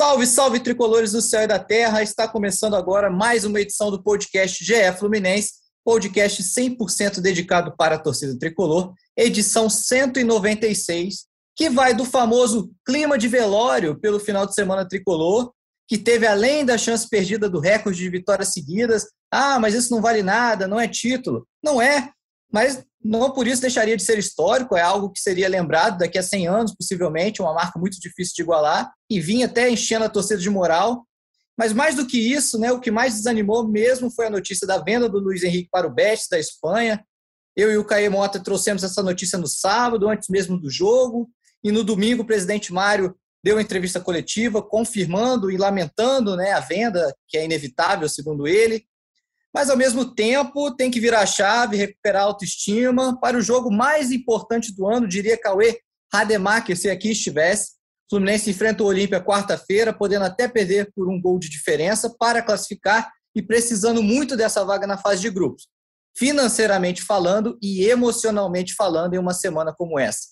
Salve, salve tricolores do céu e da terra! Está começando agora mais uma edição do podcast GE Fluminense, podcast 100% dedicado para a torcida tricolor, edição 196, que vai do famoso clima de velório pelo final de semana tricolor, que teve além da chance perdida do recorde de vitórias seguidas. Ah, mas isso não vale nada, não é título. Não é, mas não por isso deixaria de ser histórico, é algo que seria lembrado daqui a 100 anos, possivelmente, uma marca muito difícil de igualar, e vinha até enchendo a torcida de moral. Mas mais do que isso, né, o que mais desanimou mesmo foi a notícia da venda do Luiz Henrique para o Betis da Espanha. Eu e o Caê Mota trouxemos essa notícia no sábado, antes mesmo do jogo, e no domingo o presidente Mário deu uma entrevista coletiva confirmando e lamentando né, a venda, que é inevitável, segundo ele, mas ao mesmo tempo tem que virar a chave, recuperar a autoestima para o jogo mais importante do ano, diria Cauê Rademacher, se aqui estivesse. O Fluminense enfrenta o Olímpia quarta-feira, podendo até perder por um gol de diferença para classificar e precisando muito dessa vaga na fase de grupos, financeiramente falando e emocionalmente falando, em uma semana como essa.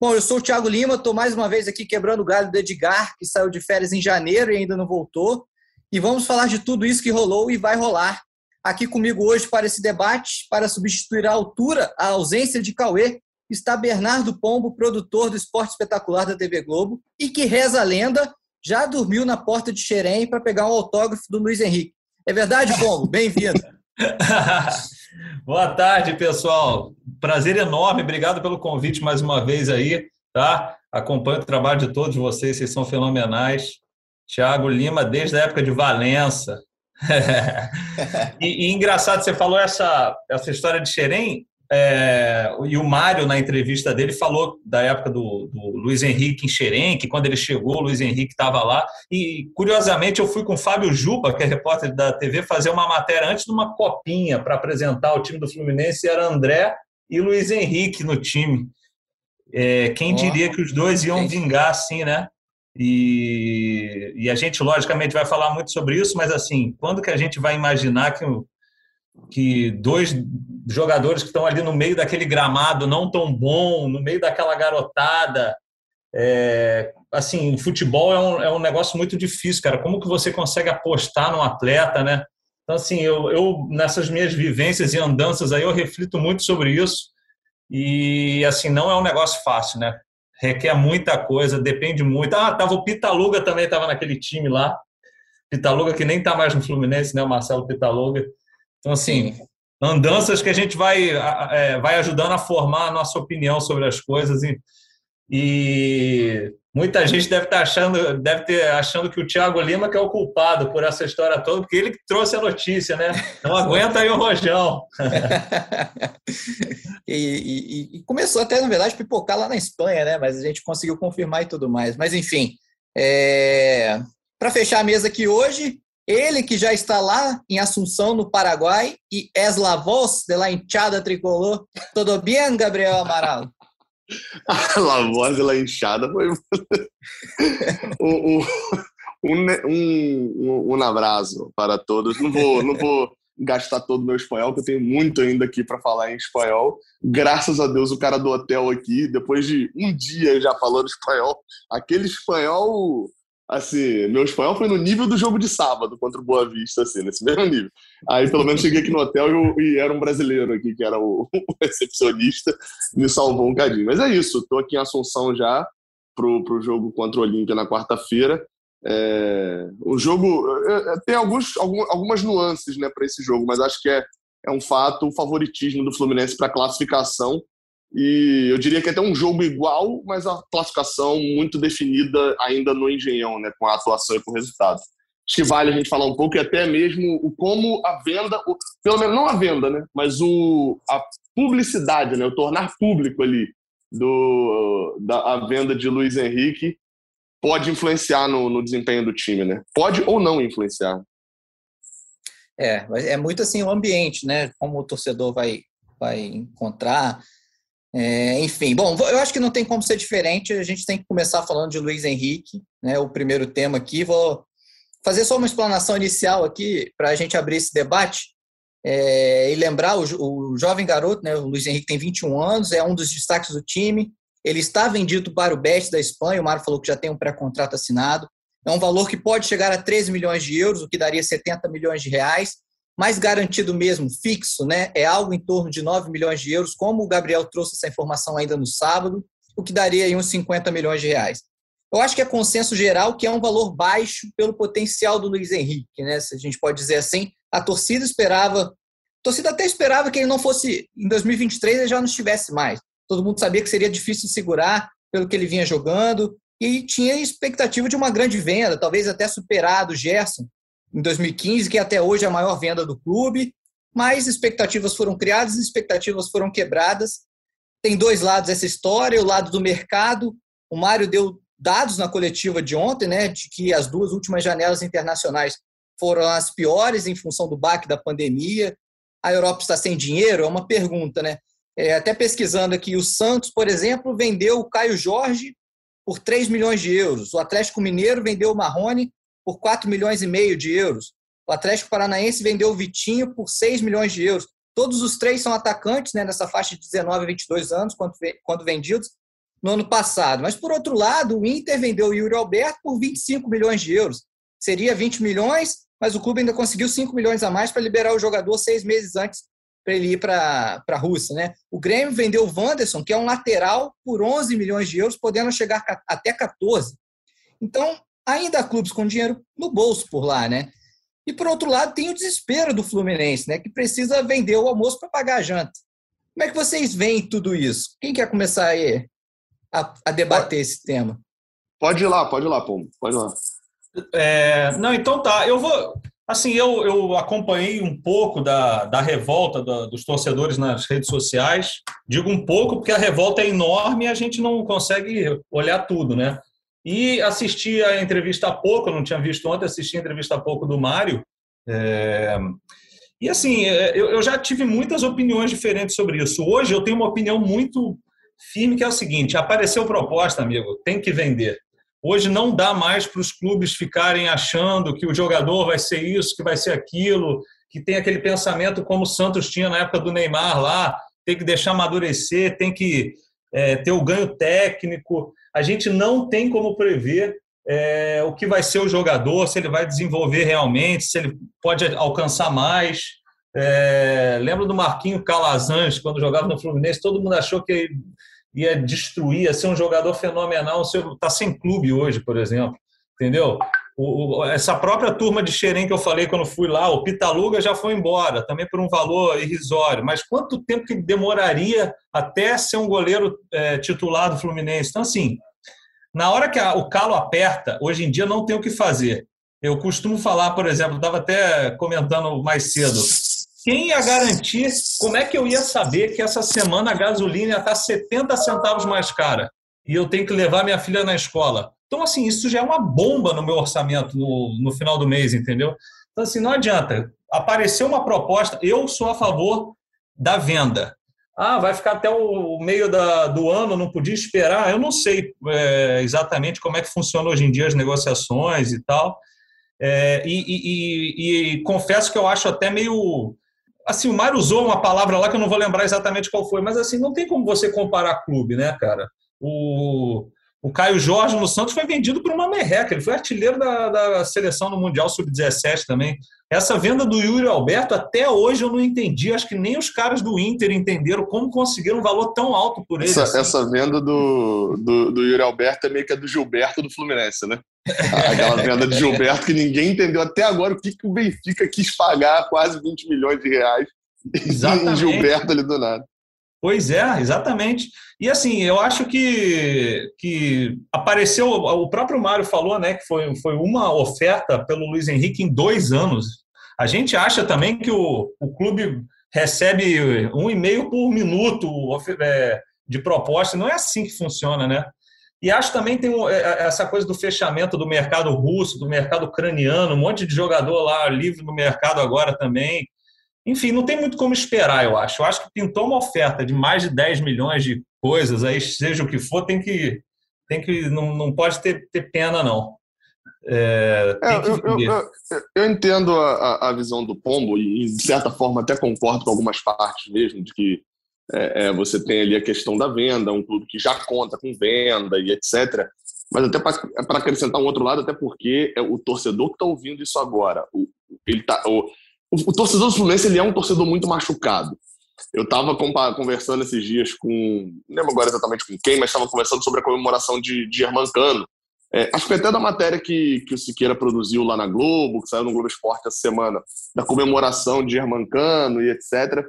Bom, eu sou o Thiago Lima, estou mais uma vez aqui quebrando o galho do Edgar, que saiu de férias em janeiro e ainda não voltou. E vamos falar de tudo isso que rolou e vai rolar Aqui comigo hoje para esse debate, para substituir a altura, a ausência de Cauê, está Bernardo Pombo, produtor do Esporte Espetacular da TV Globo, e que reza a lenda, já dormiu na porta de Xerém para pegar um autógrafo do Luiz Henrique. É verdade, Pombo? Bem-vindo. Boa tarde, pessoal. Prazer enorme. Obrigado pelo convite mais uma vez aí, tá? Acompanho o trabalho de todos vocês, vocês são fenomenais. Tiago Lima, desde a época de Valença, e, e, engraçado, você falou essa, essa história de Xerém, é, e o Mário, na entrevista dele, falou da época do, do Luiz Henrique em Xerém, que quando ele chegou, o Luiz Henrique estava lá. E, curiosamente, eu fui com o Fábio Juba, que é repórter da TV, fazer uma matéria antes de uma copinha para apresentar o time do Fluminense, e era André e Luiz Henrique no time. É, quem diria que os dois iam vingar assim, né? E, e, a gente, logicamente, vai falar muito sobre isso, mas assim, quando que a gente vai imaginar que, que dois jogadores que estão ali no meio daquele gramado não tão bom, no meio daquela garotada, é, assim, futebol é um, é um negócio muito difícil, cara. Como que você consegue apostar num atleta, né? Então, assim, eu, eu nessas minhas vivências e andanças aí, eu reflito muito sobre isso. E, assim, não é um negócio fácil, né? Requer muita coisa, depende muito. Ah, tava o Pitaluga também, estava naquele time lá. Pitaluga que nem está mais no Fluminense, né? O Marcelo Pitaluga. Então, assim, andanças que a gente vai, é, vai ajudando a formar a nossa opinião sobre as coisas. E, e muita gente deve estar tá achando, deve ter achando que o Thiago Lima que é o culpado por essa história toda, porque ele que trouxe a notícia, né? Não aguenta aí o rojão. e, e, e, começou até, na verdade, a pipocar lá na Espanha, né? Mas a gente conseguiu confirmar e tudo mais. Mas enfim, é... para fechar a mesa aqui hoje, ele que já está lá em Assunção, no Paraguai, e es la voz de la hinchada tricolor. Tudo bem, Gabriel Amaral? A voz da inchada foi um, um, um, um, abraço para todos. Não vou, não vou gastar todo o meu espanhol, que eu tenho muito ainda aqui para falar em espanhol. Graças a Deus, o cara do hotel aqui, depois de um dia já falando espanhol, aquele espanhol assim, meu espanhol foi no nível do jogo de sábado contra o Boa Vista, assim, nesse mesmo nível. Aí, pelo menos, cheguei aqui no hotel e, era um brasileiro aqui, que era o, o, recepcionista, me salvou um cadinho. Mas é isso, estou aqui em Assunção já pro, pro jogo contra o Olímpia na quarta-feira. É, o jogo é, é tem alguns, algumas nuances né, para esse jogo, mas acho que é, é um fato o favoritismo do Fluminense para classificação e eu diria que é até um jogo igual, mas a classificação muito definida ainda no Engenhão, né, com a atuação e com o resultado. Acho que vale a gente falar um pouco e até mesmo o como a venda, o, pelo menos não a venda, né, mas o, a publicidade, né, o tornar público ali do, da a venda de Luiz Henrique pode influenciar no, no desempenho do time, né? Pode ou não influenciar. É, é muito assim o ambiente, né? Como o torcedor vai, vai encontrar é, enfim, bom, eu acho que não tem como ser diferente. A gente tem que começar falando de Luiz Henrique, né, o primeiro tema aqui. Vou fazer só uma explanação inicial aqui para a gente abrir esse debate é, e lembrar o, o, jovem garoto, né, o Luiz Henrique tem 21 anos, é um dos destaques do time. Ele está vendido para o Betis da Espanha. O Mário falou que já tem um pré-contrato assinado. É um valor que pode chegar a 13 milhões de euros, o que daria 70 milhões de reais. Mais garantido mesmo, fixo, né, é algo em torno de 9 milhões de euros, como o Gabriel trouxe essa informação ainda no sábado, o que daria aí uns 50 milhões de reais. Eu acho que é consenso geral que é um valor baixo pelo potencial do Luiz Henrique, né? Se a gente pode dizer assim, a torcida esperava, a torcida até esperava que ele não fosse em 2023 ele já não estivesse mais. Todo mundo sabia que seria difícil segurar pelo que ele vinha jogando e tinha expectativa de uma grande venda, talvez até superado o Gerson em 2015, que até hoje é a maior venda do clube. Mas expectativas foram criadas, expectativas foram quebradas. Tem dois lados essa história, o lado do mercado. O Mário deu dados na coletiva de ontem, né, de que as duas últimas janelas internacionais foram as piores em função do baque da pandemia. A Europa está sem dinheiro? É uma pergunta, né? É, até pesquisando aqui, o Santos, por exemplo, vendeu o Caio Jorge por 3 milhões de euros. O Atlético Mineiro vendeu o Marrone por 4 milhões e meio de euros. O Atlético Paranaense vendeu o Vitinho por 6 milhões de euros. Todos os três são atacantes né, nessa faixa de 19 a 22 anos, quando, vendidos no ano passado. Mas, por outro lado, o Inter vendeu o Yuri Alberto por 25 milhões de euros. Seria 20 milhões, mas o clube ainda conseguiu 5 milhões a mais para liberar o jogador seis meses antes para ele ir para a Rússia. Né? O Grêmio vendeu o Wanderson, que é um lateral, por 11 milhões de euros, podendo chegar até 14. Então, ainda há clubes com dinheiro no bolso por lá. Né? E, por outro lado, tem o desespero do Fluminense, né? que precisa vender o almoço para pagar a janta. Como é que vocês veem tudo isso? Quem quer começar aí? a, a debater pode, esse tema. Pode ir lá, pode ir lá, Pombo. Pode ir lá. É, não, então tá. Eu vou. Assim, eu, eu acompanhei um pouco da, da revolta da, dos torcedores nas redes sociais. Digo um pouco porque a revolta é enorme e a gente não consegue olhar tudo, né? E assisti a entrevista há pouco, não tinha visto ontem, assisti a entrevista há pouco do Mário. É... E assim, é, eu, já tive muitas opiniões diferentes sobre isso. Hoje eu tenho uma opinião muito firme que é o seguinte: apareceu proposta, amigo, tem que vender. Hoje não dá mais para os clubes ficarem achando que o jogador vai ser isso, que vai ser aquilo, que tem aquele pensamento como o Santos tinha na época do Neymar lá, tem que deixar amadurecer, tem que é, ter o ganho técnico. A gente não tem como prever é, o que vai ser o jogador, se ele vai desenvolver realmente, se ele pode alcançar mais. É, lembro do Marquinho Calazans, quando jogava no Fluminense, todo mundo achou que ia destruir, ia ser um jogador fenomenal. Está sem clube hoje, por exemplo. Entendeu? O, essa própria turma de Xerém que eu falei quando fui lá, o Pitaluga já foi embora, também por um valor irrisório. Mas quanto tempo que demoraria até ser um goleiro é, titular do Fluminense? Então, assim, na hora que a, o calo aperta, hoje em dia não tem o que fazer. Eu costumo falar, por exemplo, estava até comentando mais cedo, quem ia garantir? Como é que eu ia saber que essa semana a gasolina estar 70 centavos mais cara e eu tenho que levar minha filha na escola? Então, assim, isso já é uma bomba no meu orçamento no, no final do mês, entendeu? Então, assim, não adianta. Apareceu uma proposta, eu sou a favor da venda. Ah, vai ficar até o meio da, do ano, não podia esperar. Eu não sei é, exatamente como é que funciona hoje em dia as negociações e tal. É, e, e, e, e, confesso que eu acho até meio assim, o Mário usou uma palavra lá que eu não vou lembrar exatamente qual foi, mas assim, não tem como você comparar clube, né, cara? O, o Caio Jorge no Santos foi vendido por uma merreca, ele foi artilheiro da, da seleção no Mundial Sub-17 também. Essa venda do Yuri Alberto, até hoje eu não entendi, acho que nem os caras do Inter entenderam como conseguiram um valor tão alto por ele. Essa, assim. essa venda do, do, do, Yuri Alberto é meio que a do Gilberto do Fluminense, né? Aquela venda de Gilberto que ninguém entendeu até agora o que, que o Benfica quis pagar quase 20 milhões de reais Exatamente. em Gilberto ali do nada. Pois é, exatamente. E assim, eu acho que, que apareceu, o próprio Mário falou, né, que foi, foi uma oferta pelo Luiz Henrique em dois anos. A gente acha também que o, o clube recebe um e meio por minuto é, de proposta. Não é assim que funciona, né? E acho também tem é, essa coisa do fechamento do mercado russo, do mercado ucraniano, um monte de jogador lá livre no mercado agora também. Enfim, não tem muito como esperar, eu acho. Eu acho que pintou uma oferta de mais de 10 milhões de coisas, aí seja o que for, tem que. Tem que não, não pode ter, ter pena, não. É, é, eu, eu, eu, eu, entendo a, a, visão do Pombo e, de certa forma, até concordo com algumas partes mesmo, de que é, é, você tem ali a questão da venda, um clube que já conta com venda e etc. Mas até para acrescentar um outro lado, até porque é o torcedor que está ouvindo isso agora, o, ele tá, o, o, torcedor do Fluminense ele é um torcedor muito machucado. Eu estava conversando esses dias com, não lembro agora exatamente com quem, mas estava conversando sobre a comemoração de, de. É, acho que até da matéria que, que o Siqueira produziu lá na Globo, que saiu no Globo Esporte essa semana, da comemoração de Germancano e etc.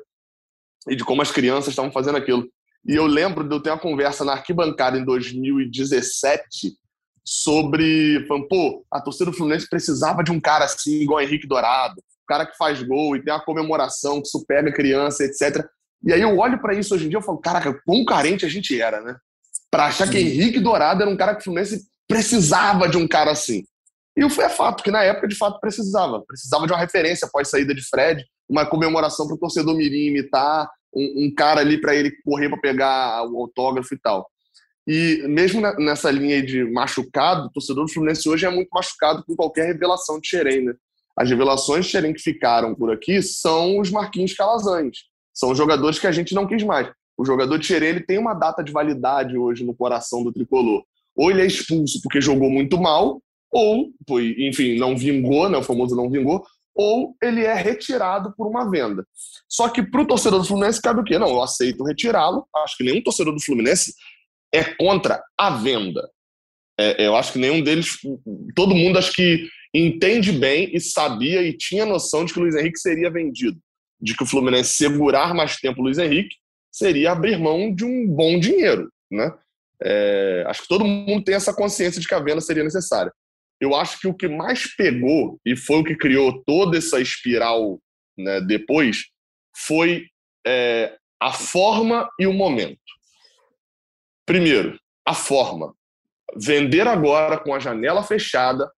E de como as crianças estavam fazendo aquilo. E eu lembro de eu ter uma conversa na arquibancada em 2017 sobre, pô, a torcida do Fluminense precisava de um cara assim, igual Henrique Dourado, cara que faz gol e tem uma comemoração, que supera a criança, etc. E aí eu olho para isso hoje em dia e falo, caraca, quão carente a gente era, né? Pra achar que Henrique Dourado era um cara que o Fluminense precisava de um cara assim. E é fato, que na época de fato precisava. Precisava de uma referência após saída de Fred, uma comemoração para o torcedor Mirim imitar, um, um cara ali para ele correr para pegar o autógrafo e tal. E mesmo nessa linha de machucado, o torcedor do Fluminense hoje é muito machucado com qualquer revelação de Xerém, né? As revelações Xerém que ficaram por aqui são os Marquinhos Calazans. São jogadores que a gente não quis mais. O jogador Xerém ele tem uma data de validade hoje no coração do tricolor. Ou ele é expulso porque jogou muito mal, ou, enfim, não vingou, né? o famoso não vingou, ou ele é retirado por uma venda. Só que para o torcedor do Fluminense cabe o quê? Não, eu aceito retirá-lo. Acho que nenhum torcedor do Fluminense é contra a venda. É, eu acho que nenhum deles, todo mundo acho que entende bem e sabia e tinha noção de que o Luiz Henrique seria vendido, de que o Fluminense segurar mais tempo o Luiz Henrique seria abrir mão de um bom dinheiro, né? É, acho que todo mundo tem essa consciência de que a venda seria necessária eu acho que o que mais pegou e foi o que criou toda essa espiral né, depois foi é, a forma e o momento. Primeiro, a forma. Vender agora com a janela fechada.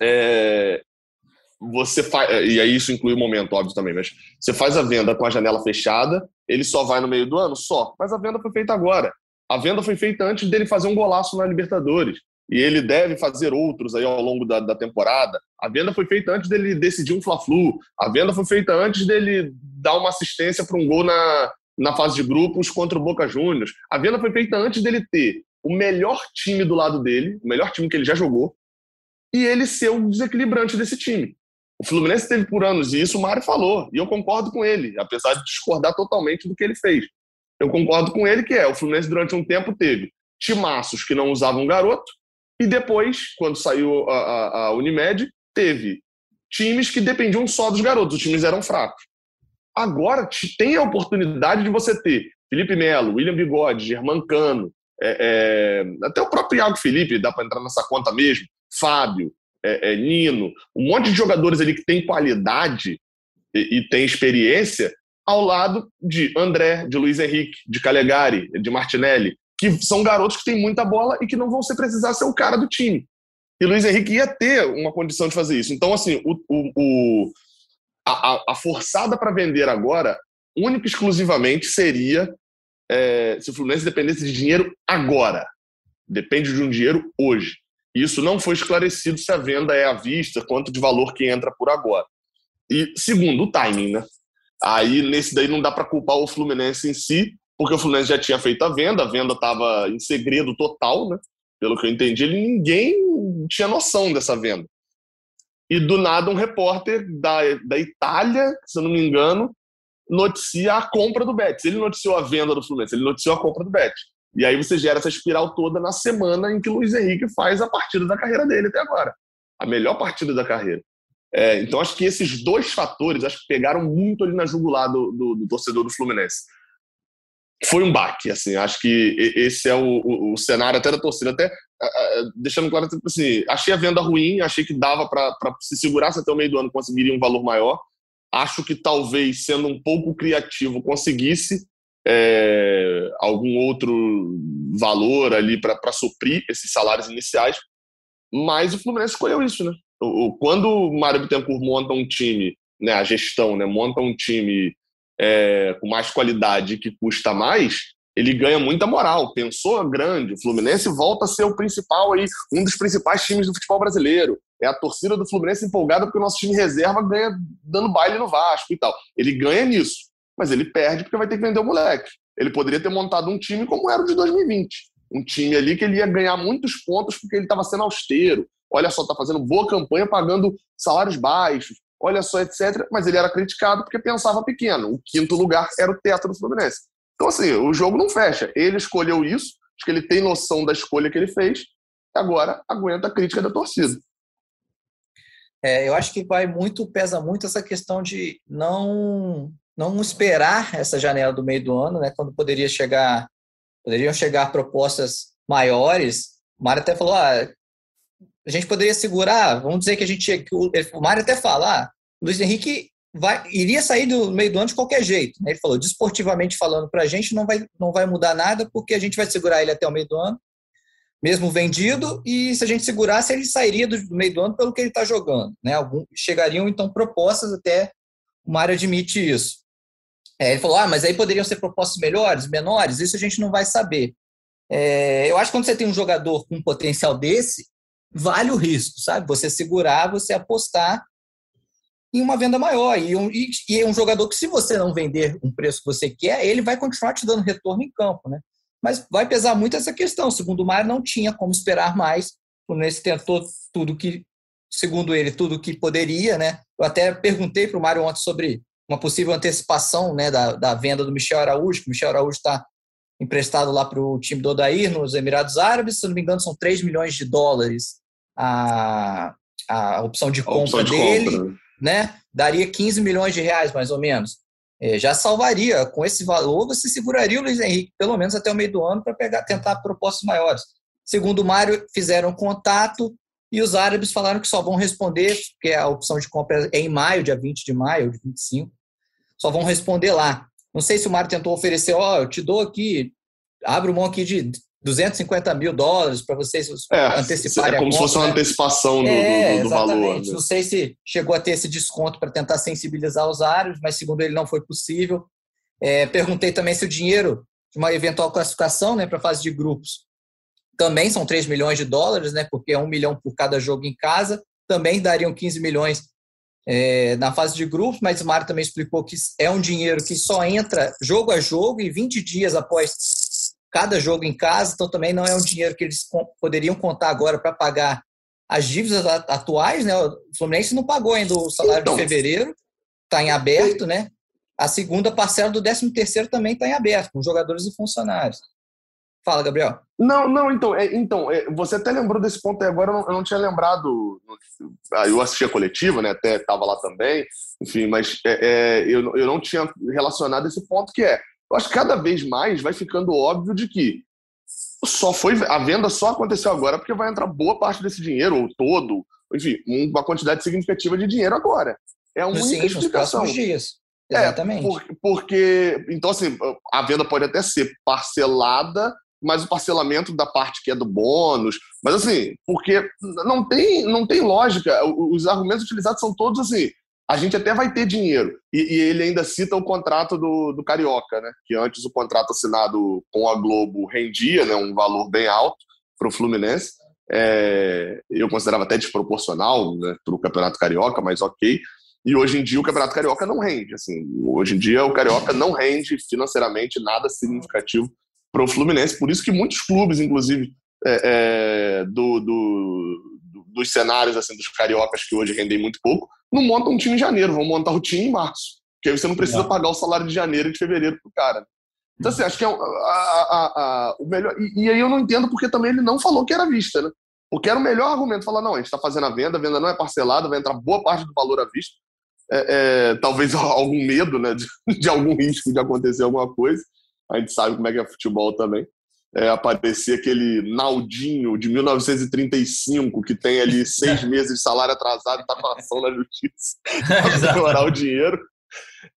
É, você faz, e aí isso inclui o momento, óbvio também, mas você faz a venda com a janela fechada, ele só vai no meio do ano? Só. Mas a venda foi feita agora. A venda foi feita antes dele fazer um golaço na Libertadores e ele deve fazer outros aí ao longo da, da temporada. A venda foi feita antes dele decidir um Fla-Flu. A venda foi feita antes dele dar uma assistência para um gol na, na fase de grupos contra o Boca Juniors. A venda foi feita antes dele ter o melhor time do lado dele, o melhor time que ele já jogou, e ele ser o desequilibrante desse time. O Fluminense teve por anos, e isso o Mário falou, e eu concordo com ele, apesar de discordar totalmente do que ele fez. Eu concordo com ele que é, o Fluminense durante um tempo teve timaços que não usavam garoto, e depois, quando saiu a, a, a Unimed, teve times que dependiam só dos garotos, os times eram fracos. Agora tem a oportunidade de você ter Felipe Melo, William Bigode, Germancano, é, é, até o próprio Iago Felipe, dá para entrar nessa conta mesmo, Fábio, é, é, Nino, um monte de jogadores ali que tem qualidade e, e tem experiência, ao lado de André, de Luiz Henrique, de Calegari, de Martinelli, que são garotos que têm muita bola e que não vão ser precisar ser o cara do time. E Luiz Henrique ia ter uma condição de fazer isso. Então, assim, o, o, o a, a, forçada para vender agora, única e exclusivamente, seria é, se o Fluminense dependesse de dinheiro agora. Depende de um dinheiro hoje. Isso não foi esclarecido se a venda é à vista, quanto de valor que entra por agora. E segundo, o timing, né? Aí nesse daí não dá para culpar o Fluminense em si, porque o Fluminense já tinha feito a venda, a venda estava em segredo total, né? Pelo que eu entendi, ele, ninguém tinha noção dessa venda. E do nada um repórter da, da Itália, se eu não me engano, noticia a compra do Betis. Ele noticiou a venda do Fluminense, ele noticiou a compra do Betis. E aí você gera essa espiral toda na semana em que Luiz Henrique faz a partida da carreira dele até agora. A melhor partida da carreira. É, então acho que esses dois fatores acho que pegaram muito ali na jugular do, do, do torcedor do Fluminense foi um baque, assim, acho que esse é o, o, o cenário até da torcida, até deixando claro, tipo assim, achei a venda ruim, achei que dava para se segurasse até o meio do ano conseguiria um valor maior, acho que talvez, sendo um pouco criativo, conseguisse é, algum outro valor ali para suprir esses salários iniciais, mas o Fluminense escolheu isso, né? Quando o Mário Bittencourt monta um time, né, a gestão, né, monta um time é, com mais qualidade que custa mais, ele ganha muita moral. Pensou grande, o Fluminense volta a ser o principal aí, um dos principais times do futebol brasileiro. É a torcida do Fluminense empolgada porque o nosso time reserva ganha dando baile no Vasco e tal. Ele ganha nisso, mas ele perde porque vai ter que vender o moleque. Ele poderia ter montado um time como era o de 2020. um time ali que ele ia ganhar muitos pontos porque ele estava sendo austero. Olha só, está fazendo boa campanha, pagando salários baixos, olha só, etc. Mas ele era criticado porque pensava pequeno. O quinto lugar era o teto do Fluminense. Então, assim, o jogo não fecha. Ele escolheu isso, acho que ele tem noção da escolha que ele fez, agora aguenta a crítica da torcida. É, eu acho que vai muito, pesa muito essa questão de não não esperar essa janela do meio do ano, né, quando poderia chegar, poderiam chegar propostas maiores. O Mário até falou, ah, a gente poderia segurar, vamos dizer que a gente, o Mário até fala, ah, Luiz Henrique vai, iria sair do meio do ano de qualquer jeito. Né? Ele falou, desportivamente falando para a gente, não vai, não vai mudar nada, porque a gente vai segurar ele até o meio do ano, mesmo vendido, e se a gente segurasse, ele sairia do, meio do ano pelo que ele está jogando. Né? Algum, chegariam, então, propostas até o Mário admite isso. É, ele falou, ah, mas aí poderiam ser propostas melhores, menores, isso a gente não vai saber. É, eu acho que quando você tem um jogador com um potencial desse, vale o risco, sabe? Você segurar, você apostar em uma venda maior. E um, e, e um jogador que, se você não vender um preço que você quer, ele vai continuar te dando retorno em campo, né? Mas vai pesar muito essa questão. Segundo o Mário, não tinha como esperar mais. O Fluminense tentou tudo que, segundo ele, tudo que poderia, né? Eu até perguntei para o Mário ontem sobre uma possível antecipação né, da, da venda do Michel Araújo, que o Michel Araújo está emprestado lá para o time do Odair, nos Emirados Árabes, se não me engano, são 3 milhões de dólares a, a opção de compra opção de dele, compra. né? Daria 15 milhões de reais, mais ou menos. É, já salvaria, com esse valor, você seguraria o Luiz Henrique, pelo menos até o meio do ano, para pegar tentar propostas maiores. Segundo o Mário, fizeram contato e os árabes falaram que só vão responder, porque a opção de compra é em maio, dia 20 de maio, ou de 25, só vão responder lá. Não sei se o Mário tentou oferecer, ó, oh, eu te dou aqui, abro mão aqui de 250 mil dólares para vocês é, anteciparem é como se fosse uma né? antecipação do, é, do, do valor. Né? Não sei se chegou a ter esse desconto para tentar sensibilizar os árabes, mas segundo ele não foi possível. É, perguntei também se o dinheiro de uma eventual classificação né, para a fase de grupos também são 3 milhões de dólares, né, porque é um milhão por cada jogo em casa, também dariam 15 milhões é, na fase de grupos, mas o Mário também explicou que é um dinheiro que só entra jogo a jogo e 20 dias após cada jogo em casa, então também não é um dinheiro que eles poderiam contar agora para pagar as dívidas atuais, né? O Fluminense não pagou ainda o salário então, de fevereiro, está em aberto, né? A segunda parcela do 13 terceiro também está em aberto, com jogadores e funcionários. Fala, Gabriel. Não, não, então, é, então é, você até lembrou desse ponto aí agora, eu não, eu não tinha lembrado. Ah, eu assisti a coletiva, né? Até estava lá também, enfim, mas é, é, eu, eu não tinha relacionado esse ponto que é. Eu acho que cada vez mais vai ficando óbvio de que só foi a venda só aconteceu agora porque vai entrar boa parte desse dinheiro, ou todo, enfim, uma quantidade significativa de dinheiro agora. É a única Sim, explicação. Nos dias. É, Exatamente. É, por, porque, então, assim, a venda pode até ser parcelada mas o parcelamento da parte que é do bônus. Mas assim, porque não tem, não tem lógica. Os argumentos utilizados são todos assim. A gente até vai ter dinheiro. E, e ele ainda cita o contrato do, do Carioca, né? Que antes o contrato assinado com a Globo rendia né, um valor bem alto para o Fluminense. É, eu considerava até desproporcional né, para o Campeonato Carioca, mas ok. E hoje em dia o Campeonato Carioca não rende. Assim, hoje em dia o Carioca não rende financeiramente nada significativo para o Fluminense. Por isso que muitos clubes, inclusive, é, é, do, do, dos cenários assim dos cariocas que hoje rendem muito pouco, não montam um time em janeiro, vão montar o time em março. Porque aí você não precisa pagar o salário de janeiro e de fevereiro pro cara. Então, assim, acho que é a, a, a, o melhor. E, e, aí eu não entendo porque também ele não falou que era vista, né? Porque era o melhor argumento falar: não, a gente está fazendo a venda, a venda não é parcelada, vai entrar boa parte do valor à vista. É, é, talvez algum medo né, de, de, algum risco de acontecer alguma coisa a gente sabe como é que é futebol também. É, aparecer aquele Naldinho de 1935 que tem ali seis meses de salário atrasado e está com ação na justiça para melhorar o dinheiro.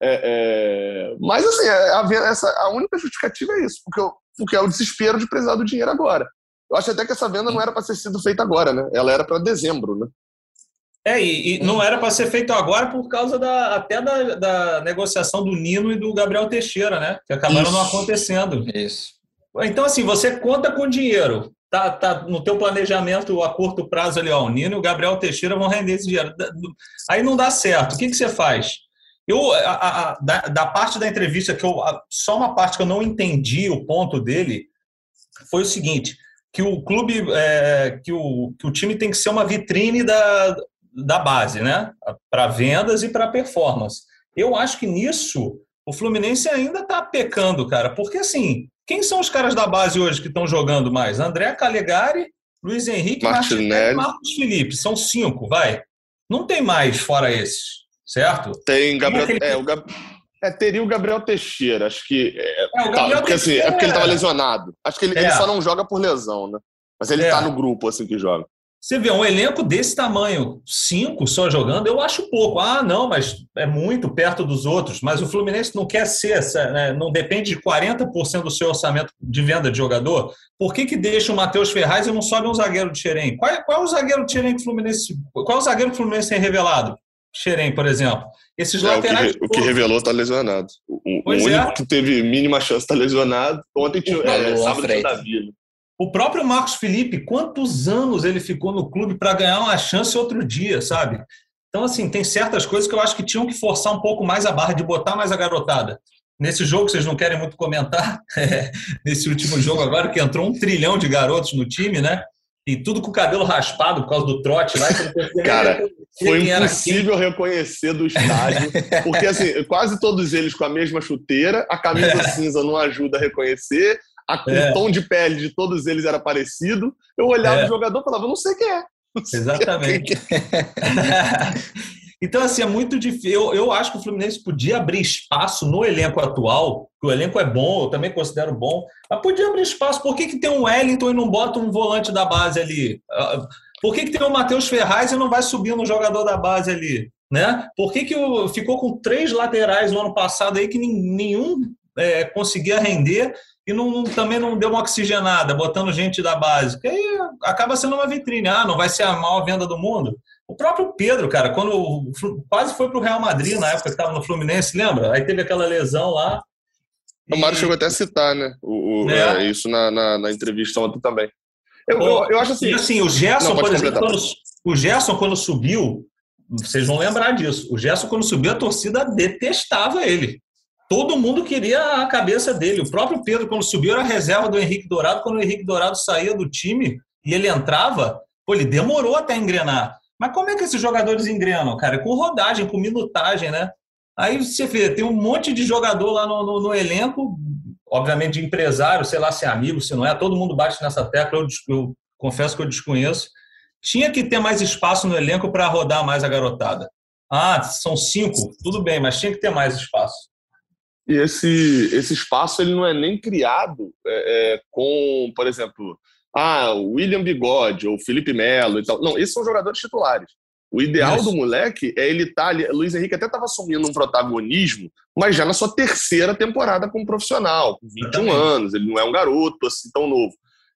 É, é... Mas assim, é, a, essa, a única justificativa é isso, porque, porque é o desespero de precisar do dinheiro agora. Eu acho até que essa venda não era para ser sido feita agora, né? Ela era para dezembro, né? É, e, e não era para ser feito agora por causa da, até da, da, negociação do Nino e do Gabriel Teixeira, né? Que acabaram Isso. não acontecendo. Isso. Então, assim, você conta com dinheiro. Tá, tá no teu planejamento a curto prazo ali, ó, o Nino e o Gabriel Teixeira vão render esse dinheiro. Aí não dá certo. O que, que você faz? Eu, a, a, da, da, parte da entrevista, que eu, só uma parte que eu não entendi o ponto dele, foi o seguinte: que o clube, é, que, o, que o time tem que ser uma vitrine da, da base, né? Para vendas e para performance. Eu acho que nisso o Fluminense ainda está pecando, cara, porque assim, quem são os caras da base hoje que estão jogando mais? André Calegari, Luiz Henrique, Martinelli Marcos Felipe. São cinco, vai. Não tem mais fora esses, certo? Tem Gabriel. É, o Gab... é, teria o Gabriel Teixeira, acho que. É, é, o tá, porque, assim, é porque ele estava lesionado. Acho que ele, ele, é. só não joga por lesão, né? Mas ele está é. no grupo, assim, que joga. Você vê um elenco desse tamanho, cinco só jogando, eu acho pouco. Ah, não, mas é muito perto dos outros. Mas o Fluminense não quer ser, né? não depende de 40% do seu orçamento de venda de jogador. Por que, que deixa o Matheus Ferraz e não sobe um zagueiro de Xerém? Qual, é, qual é o zagueiro de Xerém que o Fluminense. Qual é o zagueiro que o Fluminense tem revelado? Xerém, por exemplo. Esses é, laterais. O que, o que revelou está lesionado. O, o único é. que teve mínima chance está lesionado. Ontem tinha. É, sábado tinha Davi. O próprio Marcos Felipe, quantos anos ele ficou no clube para ganhar uma chance outro dia, sabe? Então, assim, tem certas coisas que eu acho que tinham que forçar um pouco mais a barra, de botar mais a garotada. Nesse jogo, vocês não querem muito comentar, nesse último jogo agora, que entrou um trilhão de garotos no time, né? E tudo com o cabelo raspado por causa do trote lá. Cara, foi impossível reconhecer do estádio, porque assim, quase todos eles com a mesma chuteira, a camisa cinza não ajuda a reconhecer, a, é. o tom de pele de todos eles era parecido. Eu olhava é. o jogador e falava, não sei quem é. Exatamente. Quem é. então, assim, é muito difícil. Eu, eu acho que o Fluminense podia abrir espaço no elenco atual, que o elenco é bom, eu também considero bom, mas podia abrir espaço. Por que, que tem um Wellington e não bota um volante da base ali? Ah, por que, que tem o Matheus Ferraz e não vai subindo um jogador da base ali? Né? Por que, que ficou com três laterais no ano passado aí que nenhum é, conseguia render e não, também não deu uma oxigenada, botando gente da base, que aí acaba sendo uma vitrine. Ah, não vai ser a maior venda do mundo. O próprio Pedro, cara, quando quase foi para o Real Madrid na época que estava no Fluminense, lembra? Aí teve aquela lesão lá. O Mário chegou até a citar, né? O, o é. É, isso na, na, na, entrevista ontem também. Eu, eu, eu, acho assim. assim o Gerson, não, por exemplo, quando, o Gerson, quando subiu, vocês vão lembrar disso. O Gerson, quando subiu, a torcida detestava ele todo mundo queria a cabeça dele. O próprio Pedro, quando subiu, era reserva do Henrique Dourado. Quando o Henrique Dourado saía do time e ele entrava, pô, ele demorou até engrenar. Mas como é que esses jogadores engrenam, cara? Com rodagem, com minutagem, né? Aí você vê, tem um monte de jogador lá no, no, no elenco, obviamente de empresário, sei lá se é amigo, se não é, todo mundo bate nessa tecla, eu, eu confesso que eu desconheço. Tinha que ter mais espaço no elenco para rodar mais a garotada. Ah, são cinco, tudo bem, mas tinha que ter mais espaço. E esse, esse espaço ele não é nem criado é, é, com, por exemplo, ah, o William Bigode ou Felipe Melo e tal. Não, esses são jogadores titulares. O ideal do moleque é ele estar tá ali. Luiz Henrique até estava assumindo um protagonismo, mas já na sua terceira temporada como profissional, com 21 Exatamente. anos. Ele não é um garoto assim tão novo.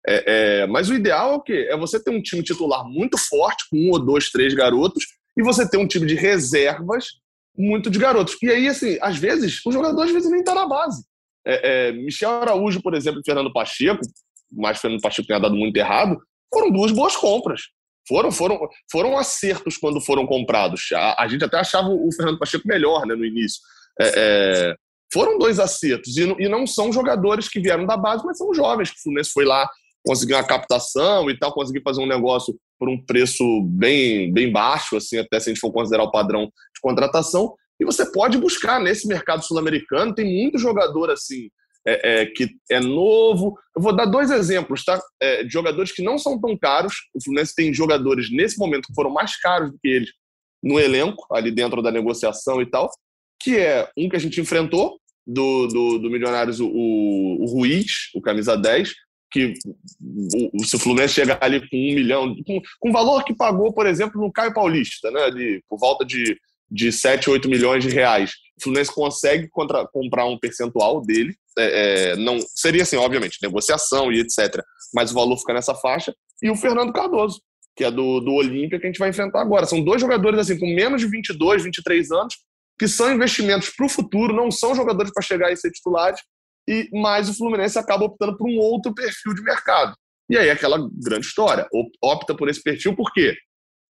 É, é, mas o ideal é o quê? É você ter um time titular muito forte, com um ou dois, três garotos, e você ter um time de reservas muito de garotos. E aí, assim, às vezes, o jogador às vezes nem está na base. É, é, Michel Araújo, por exemplo, e Fernando Pacheco, mas Fernando Pacheco tenha dado muito errado, foram duas boas compras. Foram, foram, foram acertos quando foram comprados. A, a gente até achava o Fernando Pacheco melhor né, no início. É, é foram dois acertos. E, e, não são jogadores que vieram da base, mas são jovens que o Fluminense foi lá, conseguiu uma captação e tal, conseguiu fazer um negócio por um preço bem, bem baixo, assim, até se a gente for considerar o padrão de contratação. E você pode buscar nesse mercado sul-americano, tem muito jogador assim, é, é, que é novo. Eu vou dar dois exemplos, tá? É, de jogadores que não são tão caros. O Fluminense tem jogadores nesse momento que foram mais caros do que eles no elenco, ali dentro da negociação e tal, que é um que a gente enfrentou, do, do, do Milionários, o, o Ruiz, o camisa 10, que se o Fluminense chegar ali com um milhão, com, com o valor que pagou, por exemplo, no Caio Paulista, né, de, por volta de, de 7, 8 milhões de reais, o Fluminense consegue contra, comprar um percentual dele, é, é, não seria assim, obviamente, negociação e etc., mas o valor fica nessa faixa, e o Fernando Cardoso, que é do, do Olímpia, que a gente vai enfrentar agora. São dois jogadores assim com menos de 22, 23 anos, que são investimentos para o futuro, não são jogadores para chegar e ser titulares, e mais o Fluminense acaba optando por um outro perfil de mercado. E aí aquela grande história, opta por esse perfil por quê?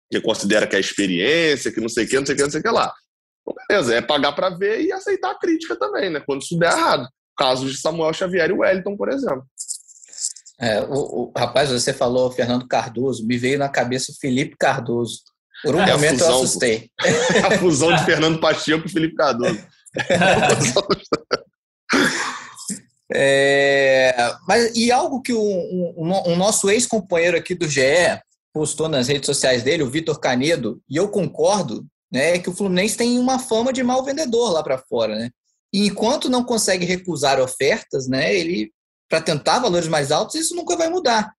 Porque considera que é experiência, que não sei o que, não sei o que, não sei o que lá. Então, beleza, é pagar para ver e aceitar a crítica também, né? Quando isso der errado. Casos de Samuel Xavier e Wellington, por exemplo. É, o, o, rapaz, você falou Fernando Cardoso, me veio na cabeça o Felipe Cardoso. Por um é momento fusão, eu assustei. a fusão de Fernando Pacheco e Felipe Cardoso. É, mas, e algo que o, um, um nosso ex-companheiro aqui do GE postou nas redes sociais dele, o Vitor Canedo, e eu concordo, né, que o Fluminense tem uma fama de mal vendedor lá para fora, né? E enquanto não consegue recusar ofertas, né, ele para tentar valores mais altos, isso nunca vai mudar.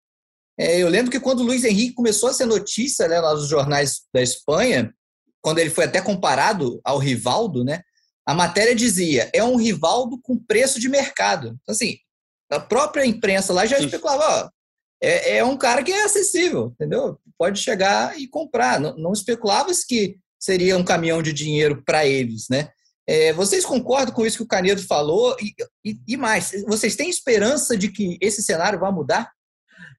É, eu lembro que quando o Luiz Henrique começou a ser notícia né, lá nos jornais da Espanha, quando ele foi até comparado ao Rivaldo, né, a matéria dizia é um Rivaldo com preço de mercado. Então, assim, a própria imprensa lá já especulava, ó, é, é, um cara que é acessível, entendeu? Pode chegar e comprar. Não, não especulava-se que seria um caminhão de dinheiro para eles, né? É, vocês concordam com isso que o Canedo falou? E, e, e, mais, vocês têm esperança de que esse cenário vá mudar?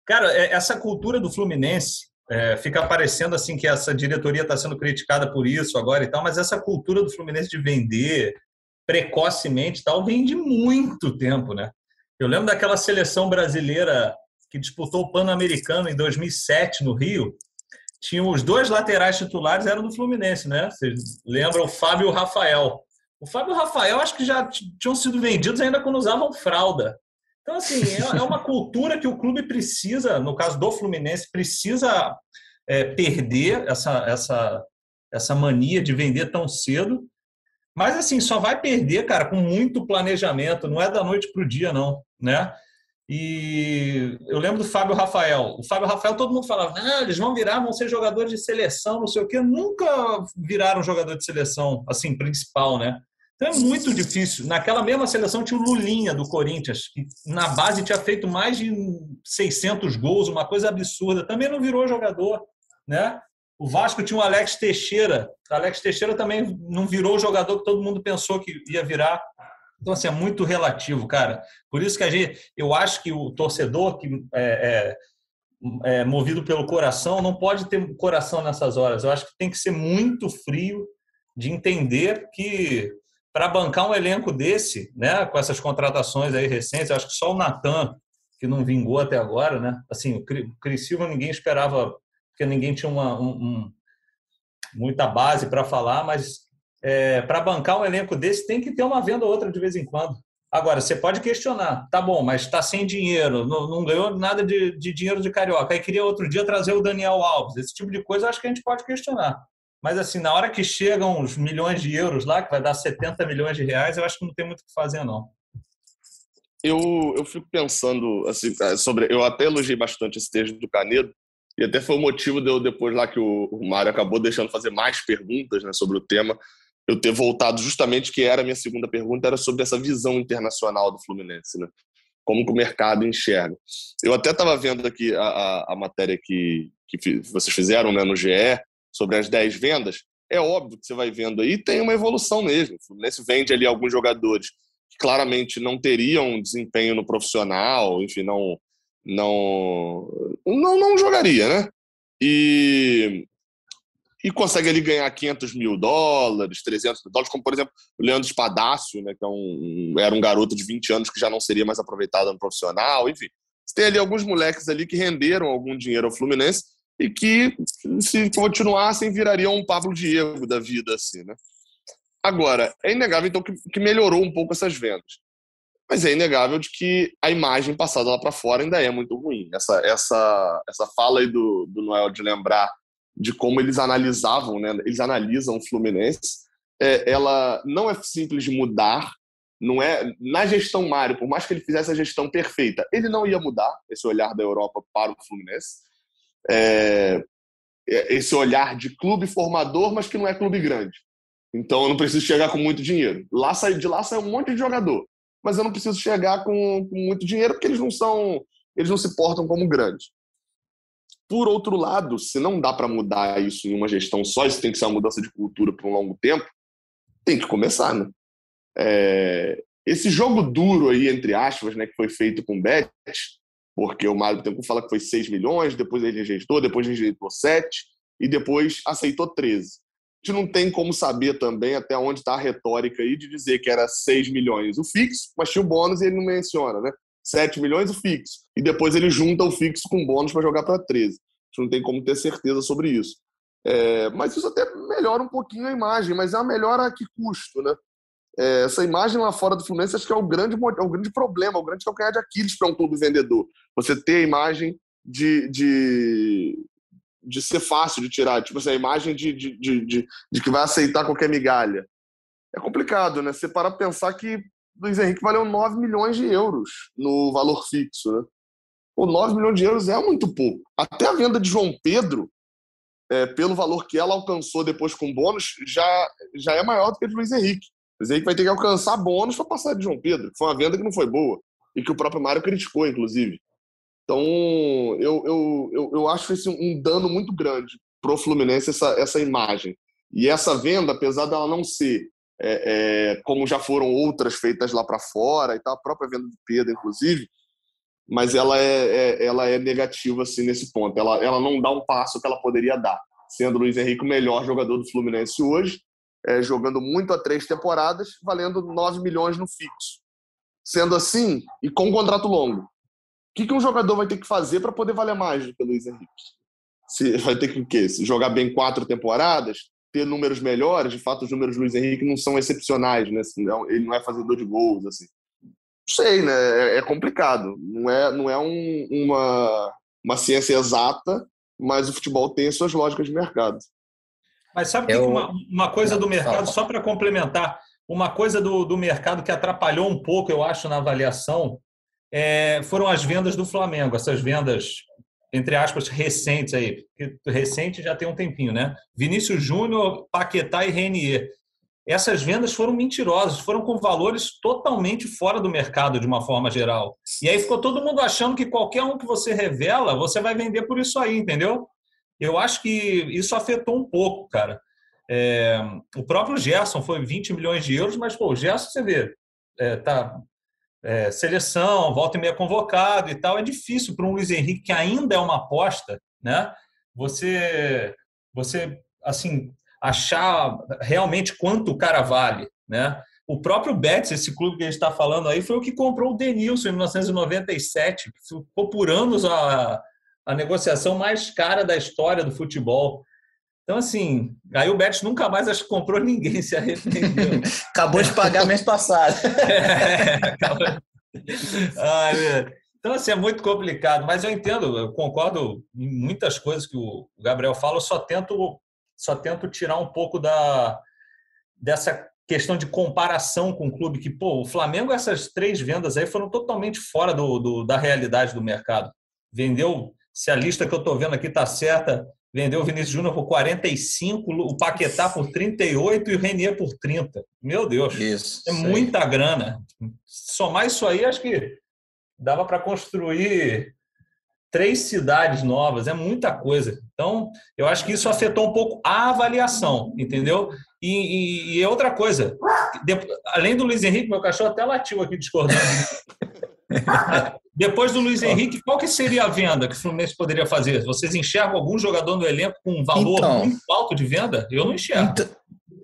Cara, é, essa cultura do Fluminense é, fica parecendo assim que essa diretoria está sendo criticada por isso agora e tal, mas essa cultura do Fluminense de vender precocemente tal vem de muito tempo, né? Eu lembro daquela seleção brasileira que disputou o Pan-Americano em 2007 no Rio, tinham os dois laterais titulares eram do Fluminense, né? Vocês lembram o Fábio e o Rafael. O Fábio e o Rafael acho que já tinham sido vendidos ainda quando usavam fralda. Então, assim, é, é uma cultura que o clube precisa, no caso do Fluminense, precisa é, perder essa, essa, essa mania de vender tão cedo. Mas, assim, só vai perder, cara, com muito planejamento. Não é da noite para o dia, não, né? E eu lembro do Fábio Rafael. O Fábio Rafael, todo mundo falava, ah, eles vão virar, vão ser jogadores de seleção, não sei o quê. Nunca viraram jogador de seleção, assim, principal, né? Então é muito difícil. Naquela mesma seleção tinha o Lulinha, do Corinthians, que na base tinha feito mais de 600 gols, uma coisa absurda. Também não virou jogador, né? O Vasco tinha o Alex Teixeira. O Alex Teixeira também não virou o jogador que todo mundo pensou que ia virar. Então, assim, é muito relativo, cara. Por isso que a gente, eu acho que o torcedor que é, é, é movido pelo coração não pode ter coração nessas horas. Eu acho que tem que ser muito frio de entender que para bancar um elenco desse, né, com essas contratações aí recentes, acho que só o Natan que não vingou até agora, né? Assim, o Cris Silva ninguém esperava, porque ninguém tinha uma, um, um, muita base para falar, mas é, para bancar um elenco desse, tem que ter uma venda ou outra de vez em quando. Agora, você pode questionar, tá bom, mas está sem dinheiro, não, não, ganhou nada de, de dinheiro de carioca, aí queria outro dia trazer o Daniel Alves. Esse tipo de coisa acho que a gente pode questionar. Mas, assim, na hora que chegam os milhões de euros lá, que vai dar 70 milhões de reais, eu acho que não tem muito o que fazer, não. Eu, eu fico pensando, assim, é, sobre. Eu até elogiei bastante esse texto do Canedo, e até foi o motivo de eu, depois lá que o, o Mário acabou deixando fazer mais perguntas né, sobre o tema, eu ter voltado justamente, que era a minha segunda pergunta, era sobre essa visão internacional do Fluminense, né? Como que o mercado enxerga. Eu até estava vendo aqui a, a, a, matéria que, que vocês fizeram né, no GE sobre as 10 vendas. É óbvio que você vai vendo aí, tem uma evolução mesmo. O Fluminense vende ali alguns jogadores que claramente não teriam desempenho no profissional, enfim, não não não, não jogaria, né? E e consegue ali ganhar 500 mil dólares, 300 mil dólares, como por exemplo o Leandro Espadácio, né, que é um, era um garoto de 20 anos que já não seria mais aproveitado no profissional, enfim. Tem ali alguns moleques ali que renderam algum dinheiro ao Fluminense e que, se continuassem, virariam um Pablo Diego da vida, assim, né? Agora, é inegável, então, que, que melhorou um pouco essas vendas. Mas é inegável de que a imagem passada lá para fora ainda é muito ruim. Essa, essa, essa fala aí do, do Noel de lembrar de como eles analisavam, né? Eles analisam o Fluminense. É, ela não é simples de mudar. Não é na gestão Mário, por mais que ele fizesse a gestão perfeita, ele não ia mudar esse olhar da Europa para o Fluminense. É, é esse olhar de clube formador, mas que não é clube grande. Então eu não preciso chegar com muito dinheiro. Lá sai, de lá sai um monte de jogador, mas eu não preciso chegar com, com muito dinheiro porque eles não são, eles não se portam como grandes. Por outro lado, se não dá para mudar isso em uma gestão só, isso tem que ser uma mudança de cultura por um longo tempo, tem que começar, né? É, esse jogo duro aí, entre aspas, né, que foi feito com o Bet, porque o Mário Bittencourt fala que foi 6 milhões, depois ele rejeitou, depois rejeitou 7 e depois aceitou 13. A gente não tem como saber também até onde está a retórica aí de dizer que era 6 milhões o fixo, mas tinha o bônus e ele não menciona, né? 7 milhões o fixo. E depois ele junta o fixo com bônus para jogar para 13. A gente não tem como ter certeza sobre isso. É, mas isso até melhora um pouquinho a imagem, mas é uma melhora a que custo, né? É, essa imagem lá fora do Fluminense acho que é o grande, é o grande problema, o grande calcanhar de Aquiles para um clube vendedor. Você ter a imagem de, de, de ser fácil de tirar, tipo assim, a imagem de, de, de, de, de que vai aceitar qualquer migalha. É complicado, né? Você para pensar que Luiz Henrique valeu 9 milhões de euros no valor fixo, né? Pô, 9 milhões de euros é muito pouco. Até a venda de João Pedro, é, pelo valor que ela alcançou depois com bônus, já, já é maior do que a de Luiz Henrique. Luiz Henrique vai ter que alcançar bônus para passar de João Pedro. Foi uma venda que não foi boa e que o próprio Mário criticou, inclusive. Então, eu, eu, eu, eu acho esse um dano muito grande para o Fluminense, essa, essa imagem. E essa venda, apesar dela não ser é, é, como já foram outras feitas lá para fora e tal, a própria venda de Pedro, inclusive, mas ela é, é, ela é negativa assim, nesse ponto. Ela, ela não dá um passo que ela poderia dar, sendo o Luiz Henrique o melhor jogador do Fluminense hoje, é, jogando muito há três temporadas, valendo 9 milhões no fixo. Sendo assim, e com um contrato longo, o que, que um jogador vai ter que fazer para poder valer mais do que o Luiz Henrique? Se, vai ter que o quê? Se jogar bem quatro temporadas, ter números melhores, de fato os números do Luiz Henrique não são excepcionais, né? Ele não é fazedor de gols, assim. Não sei, né? É, é complicado. Não é, não é um, uma, uma ciência exata, mas o futebol tem as suas lógicas de mercado. Mas sabe que uma, uma coisa do mercado, só para complementar, uma coisa do, do mercado que atrapalhou um pouco, eu acho, na avaliação, é, foram as vendas do Flamengo, essas vendas, entre aspas, recentes aí. Recente já tem um tempinho, né? Vinícius Júnior, Paquetá e Renier. Essas vendas foram mentirosas, foram com valores totalmente fora do mercado, de uma forma geral. E aí ficou todo mundo achando que qualquer um que você revela, você vai vender por isso aí, entendeu? Eu acho que isso afetou um pouco, cara. É, o próprio Gerson foi 20 milhões de euros, mas pô, o Gerson, você vê, é, tá é, seleção, volta e meia convocado e tal. É difícil para um Luiz Henrique, que ainda é uma aposta, né? Você, você assim, achar realmente quanto o cara vale, né? O próprio Betis, esse clube que a gente está falando aí, foi o que comprou o Denilson em 1997, ficou por anos a, a negociação mais cara da história do futebol. Então, assim, aí o Betis nunca mais acho que comprou ninguém, se arrependeu. acabou de pagar mês passado. é, acabou... Então, assim, é muito complicado, mas eu entendo, eu concordo em muitas coisas que o Gabriel fala, eu só tento, só tento tirar um pouco da, dessa questão de comparação com o clube, que, pô, o Flamengo, essas três vendas aí foram totalmente fora do, do da realidade do mercado. Vendeu se a lista que eu estou vendo aqui está certa, vendeu o Vinícius Júnior por 45, o Paquetá por 38 e o Renier por 30. Meu Deus, isso, é muita aí. grana. Somar isso aí, acho que dava para construir três cidades novas, é muita coisa. Então, eu acho que isso afetou um pouco a avaliação, entendeu? E, e, e outra coisa, além do Luiz Henrique, meu cachorro até latiu aqui discordando. Depois do Luiz Henrique, qual que seria a venda que o Fluminense poderia fazer? Vocês enxergam algum jogador no elenco com um valor então, muito alto de venda? Eu não enxergo. Então,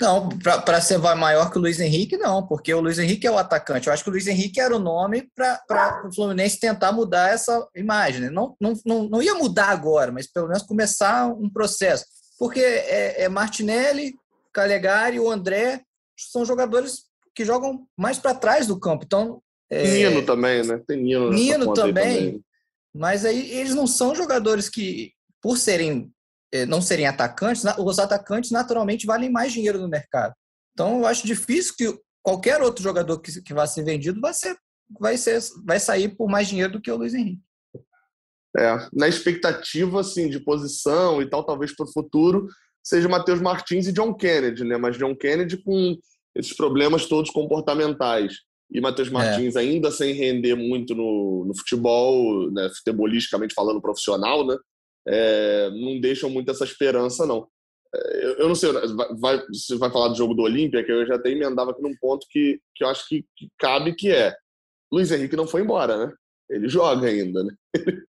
não, para ser maior que o Luiz Henrique, não, porque o Luiz Henrique é o atacante. Eu acho que o Luiz Henrique era o nome para o Fluminense tentar mudar essa imagem. Né? Não, não, não, não ia mudar agora, mas pelo menos começar um processo. Porque é, é Martinelli, Calegari, o André são jogadores que jogam mais para trás do campo. Então, é... Nino também, né? Tem Nino. Nino também, também, Mas aí eles não são jogadores que, por serem é, não serem atacantes, os atacantes naturalmente valem mais dinheiro no mercado. Então eu acho difícil que qualquer outro jogador que, que vá ser vendido vai ser, vai ser, vai sair por mais dinheiro do que o Luiz Henrique. É, na expectativa assim de posição e tal, talvez para o futuro seja Matheus Martins e John Kennedy, né? Mas John Kennedy com esses problemas todos comportamentais e Matheus é. Martins é. ainda sem render muito no, no futebol, né, futebolisticamente falando profissional, né, é, não deixam muito essa esperança, não. É, eu, eu, não sei, vai, você vai falar do jogo do Olímpia, que eu já até emendava aqui num ponto que, que eu acho que, que cabe, que é Luiz Henrique não foi embora, né? Ele joga ainda, né?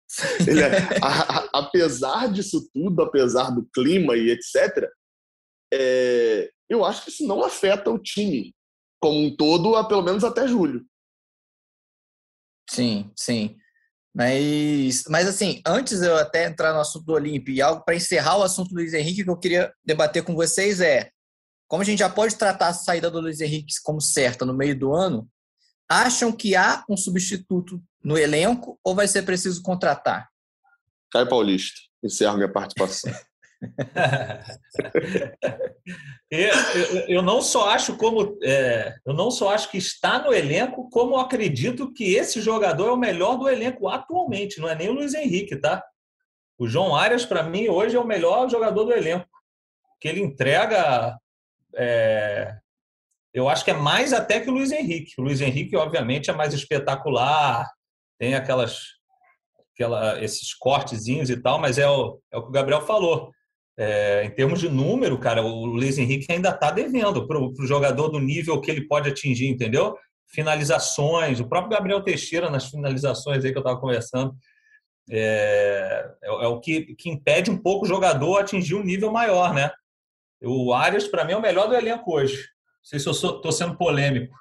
Ele é, a, a, apesar disso tudo, apesar do clima e etc., é, eu acho que isso não afeta o time como um todo, a, pelo menos até julho. Sim, sim. Mas, mas assim, antes de eu até entrar no assunto do Olímpio e algo para encerrar o assunto do Luiz Henrique que eu queria debater com vocês é como a gente já pode tratar a saída do Luiz Henrique como certa no meio do ano, acham que há um substituto no elenco ou vai ser preciso contratar? Caio Paulista, encerro minha participação. eu, eu, não só acho como é, eu não só acho que está no elenco, como acredito que esse jogador é o melhor do elenco atualmente. Não é nem o Luiz Henrique, tá? O João Arias para mim hoje é o melhor jogador do elenco, que ele entrega. É, eu acho que é mais até que o Luiz Henrique. O Luiz Henrique, obviamente, é mais espetacular, tem aquelas, aquela, esses cortezinhos e tal, mas é o, é o que o Gabriel falou é, em termos de número, cara, o Luiz Henrique ainda está devendo para o jogador do nível que ele pode atingir, entendeu? Finalizações, o próprio Gabriel Teixeira nas finalizações aí que eu estava conversando, é, é, é, o que, que impede um pouco o jogador atingir um nível maior, né? O Arias, para mim, é o melhor do elenco hoje. Não sei se eu estou sendo polêmico.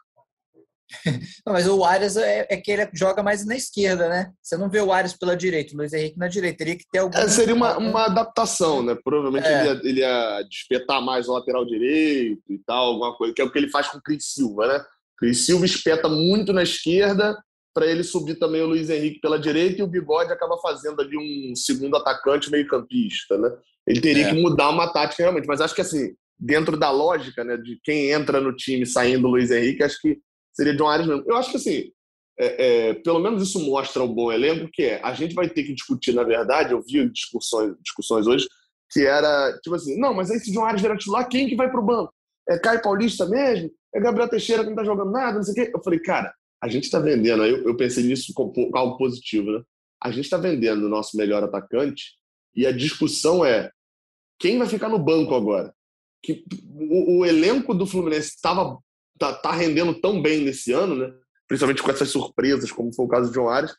Não, mas o Arias é, é, que ele joga mais na esquerda, né? Você não vê o Arias pela direita, o Luiz Henrique na direita. Teria que ter algum. É, seria uma, uma adaptação, né? Provavelmente é. ele, ia, ele ia despetar mais o lateral direito e tal, alguma coisa, que é o que ele faz com o Cris Silva, né? Cris Silva espeta muito na esquerda para ele subir também o Luiz Henrique pela direita e o Bigode acaba fazendo ali um segundo atacante meio campista, né? Ele teria é. que mudar uma tática realmente, mas acho que assim, dentro da lógica, né, de quem entra no time saindo o Luiz Henrique, acho que seria John Arias mesmo. Eu acho que assim, é, é, pelo menos isso mostra um bom elenco, que é, a gente vai ter que discutir, na verdade, eu vi discussões, discussões hoje, que era, tipo assim, não, mas aí se John Arias virar titular, quem que vai pro banco? É Caio Paulista mesmo? É Gabriel Teixeira que não tá jogando nada, não sei o quê? Eu falei, cara, a gente tá vendendo, eu, eu pensei nisso como algo positivo, né? A gente tá vendendo o nosso melhor atacante e a discussão é quem vai ficar no banco agora? Que o, o elenco do Fluminense estava tá, tá rendendo tão bem nesse ano, né? principalmente com essas surpresas, como foi o caso de John Ares,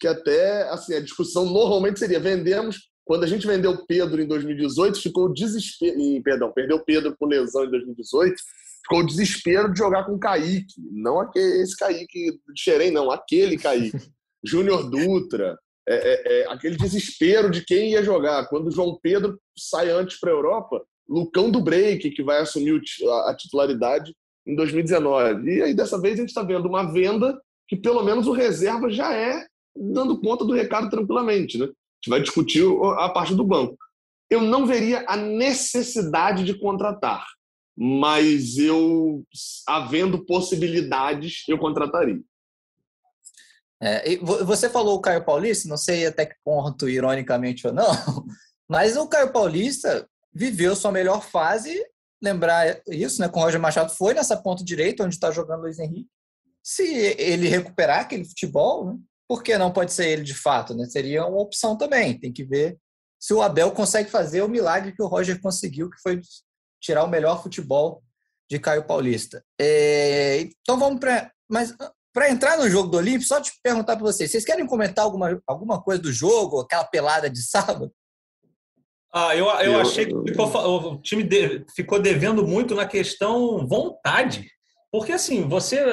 que até assim, a discussão normalmente seria: vendemos. Quando a gente vendeu Pedro em 2018, ficou o desespero. Perdão, perdeu Pedro por lesão em 2018, ficou o desespero de jogar com o Kaique. Não aquele, esse Kaique de Xerém, não, aquele Kaique. Júnior Dutra. É, é, é, aquele desespero de quem ia jogar. Quando o João Pedro sai antes para a Europa, Lucão do Break, que vai assumir a titularidade em 2019. E aí, dessa vez, a gente está vendo uma venda que, pelo menos, o reserva já é dando conta do recado tranquilamente. Né? A gente vai discutir a parte do banco. Eu não veria a necessidade de contratar, mas eu, havendo possibilidades, eu contrataria. É, você falou o Caio Paulista, não sei até que ponto, ironicamente ou não, mas o Caio Paulista viveu sua melhor fase lembrar isso, né? Com o Roger Machado foi nessa ponta direita onde está jogando Luiz Henrique. Se ele recuperar aquele futebol, né? por que não pode ser ele de fato? Né? Seria uma opção também. Tem que ver se o Abel consegue fazer o milagre que o Roger conseguiu, que foi tirar o melhor futebol de Caio Paulista. É, então vamos para. Mas para entrar no jogo do Olímpio, só te perguntar para vocês: vocês querem comentar alguma, alguma coisa do jogo, aquela pelada de sábado? Ah, eu, eu, eu achei que ficou, o time de, ficou devendo muito na questão vontade. Porque, assim, você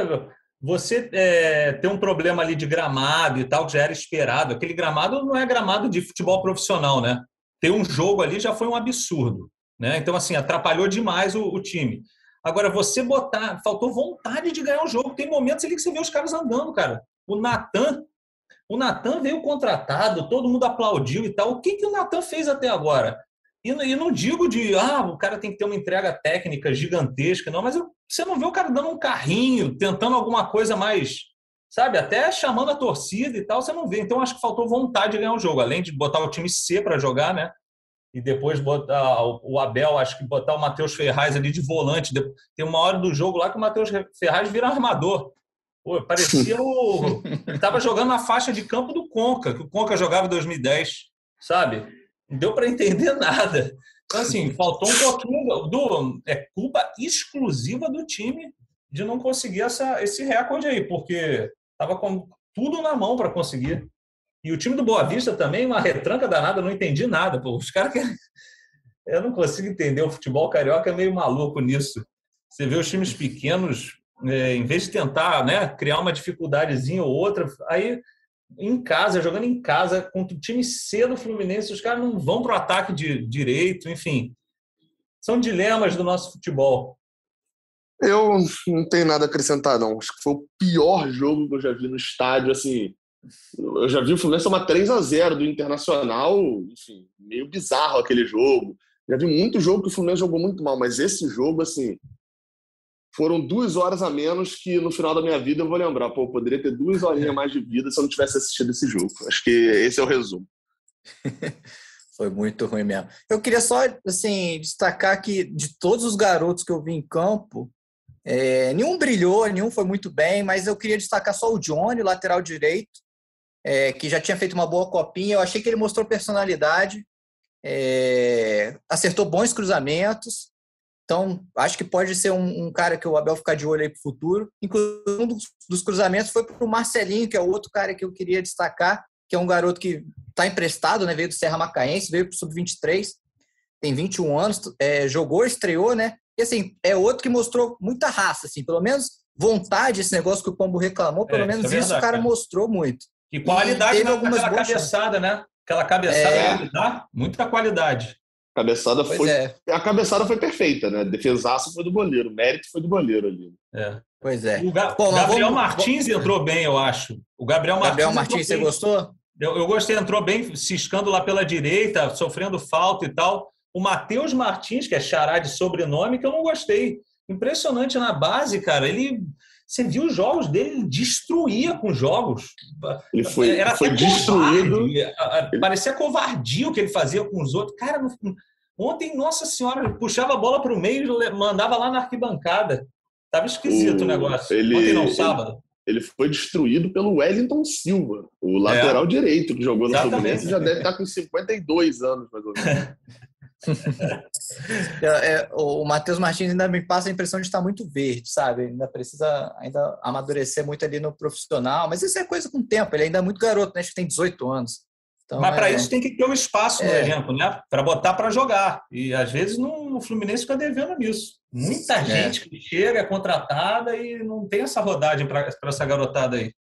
você é, tem um problema ali de gramado e tal, que já era esperado. Aquele gramado não é gramado de futebol profissional, né? Ter um jogo ali já foi um absurdo. Né? Então, assim, atrapalhou demais o, o time. Agora, você botar. Faltou vontade de ganhar o jogo. Tem momentos ali que você vê os caras andando, cara. O Natan o Natan veio contratado, todo mundo aplaudiu e tal. O que, que o Natan fez até agora? E, e não digo de, ah, o cara tem que ter uma entrega técnica gigantesca, não, mas eu, você não vê o cara dando um carrinho, tentando alguma coisa mais, sabe, até chamando a torcida e tal, você não vê. Então acho que faltou vontade de ganhar o jogo, além de botar o time C para jogar, né? E depois botar o Abel, acho que botar o Matheus Ferraz ali de volante. Tem uma hora do jogo lá que o Matheus Ferraz vira armador. Pô, parecia o. Ele estava jogando na faixa de campo do Conca, que o Conca jogava em 2010, sabe? Não deu para entender nada. Então, assim, faltou um pouquinho do. É culpa exclusiva do time de não conseguir essa, esse recorde aí, porque estava com tudo na mão para conseguir. E o time do Boa Vista também, uma retranca danada, não entendi nada. Pô, os caras que. Eu não consigo entender. O futebol carioca é meio maluco nisso. Você vê os times pequenos é, em vez de tentar né, criar uma dificuldadezinha ou outra, aí em casa, jogando em casa, contra o time C do Fluminense, os caras não vão para o ataque de direito, enfim. São dilemas do nosso futebol. Eu não tenho nada a acrescentar, não. Acho que foi o pior jogo que eu já vi no estádio, assim. Eu já vi o Fluminense tomar 3 a 0 do Internacional, enfim, meio bizarro aquele jogo. Já vi muito jogo que o Fluminense jogou muito mal, mas esse jogo, assim, foram duas horas a menos que no final da minha vida eu vou lembrar. Pô, eu poderia ter duas horinhas mais de vida se eu não tivesse assistido esse jogo. Acho que esse é o resumo. Foi muito ruim mesmo. Eu queria só, assim, destacar que de todos os garotos que eu vi em campo, é, nenhum brilhou, nenhum foi muito bem, mas eu queria destacar só o Johnny, lateral direito, é, que já tinha feito uma boa copinha. Eu achei que ele mostrou personalidade, é, acertou bons cruzamentos. Então, acho que pode ser um, um, cara que o Abel ficar de olho aí para o futuro. Inclusive, um dos, dos cruzamentos foi para o Marcelinho, que é outro cara que eu queria destacar, que é um garoto que está emprestado, né? Veio do Serra Macaense, veio para o Sub-23, tem 21 anos, é, jogou, estreou, né? E assim, é outro que mostrou muita raça, assim, pelo menos vontade, esse negócio que o Pombo reclamou, pelo é, menos isso, é verdade, o cara mostrou muito. E qualidade e teve algumas cabeçada, né? Aquela cabeçada é... muita qualidade. Cabeçada pois foi. É. A cabeçada foi perfeita, né? Defesaço foi do goleiro, mérito foi do goleiro ali. É. Pois é. O Ga Pô, Gabriel vamos... Martins entrou bem, eu acho. O Gabriel Martins. Gabriel Martins, você gostou? Eu, eu gostei, entrou bem, ciscando lá pela direita, sofrendo falta e tal. O Matheus Martins, que é xará de sobrenome, que eu não gostei. Impressionante na base, cara. Ele. Você viu os jogos dele, ele destruía com jogos. Ele foi, Era foi destruído. Covarde. Parecia covardia o que ele fazia com os outros. Cara, ontem, nossa senhora, puxava a bola para o meio e mandava lá na arquibancada. Tava esquisito o, o negócio. Ele, ontem não, sábado ele foi destruído pelo Wellington Silva, o lateral é. direito que jogou no Fluminense, já deve estar com 52 anos, mais ou menos. é, é, o Matheus Martins ainda me passa a impressão de estar muito verde, sabe? Ainda precisa ainda amadurecer muito ali no profissional, mas isso é coisa com o tempo, ele ainda é muito garoto, né? Acho que tem 18 anos. Então, Mas para é... isso tem que ter um espaço no é. elenco, né? Para botar para jogar. E às vezes no, o Fluminense fica devendo nisso. Muita é. gente que chega, é contratada e não tem essa rodagem para essa garotada aí.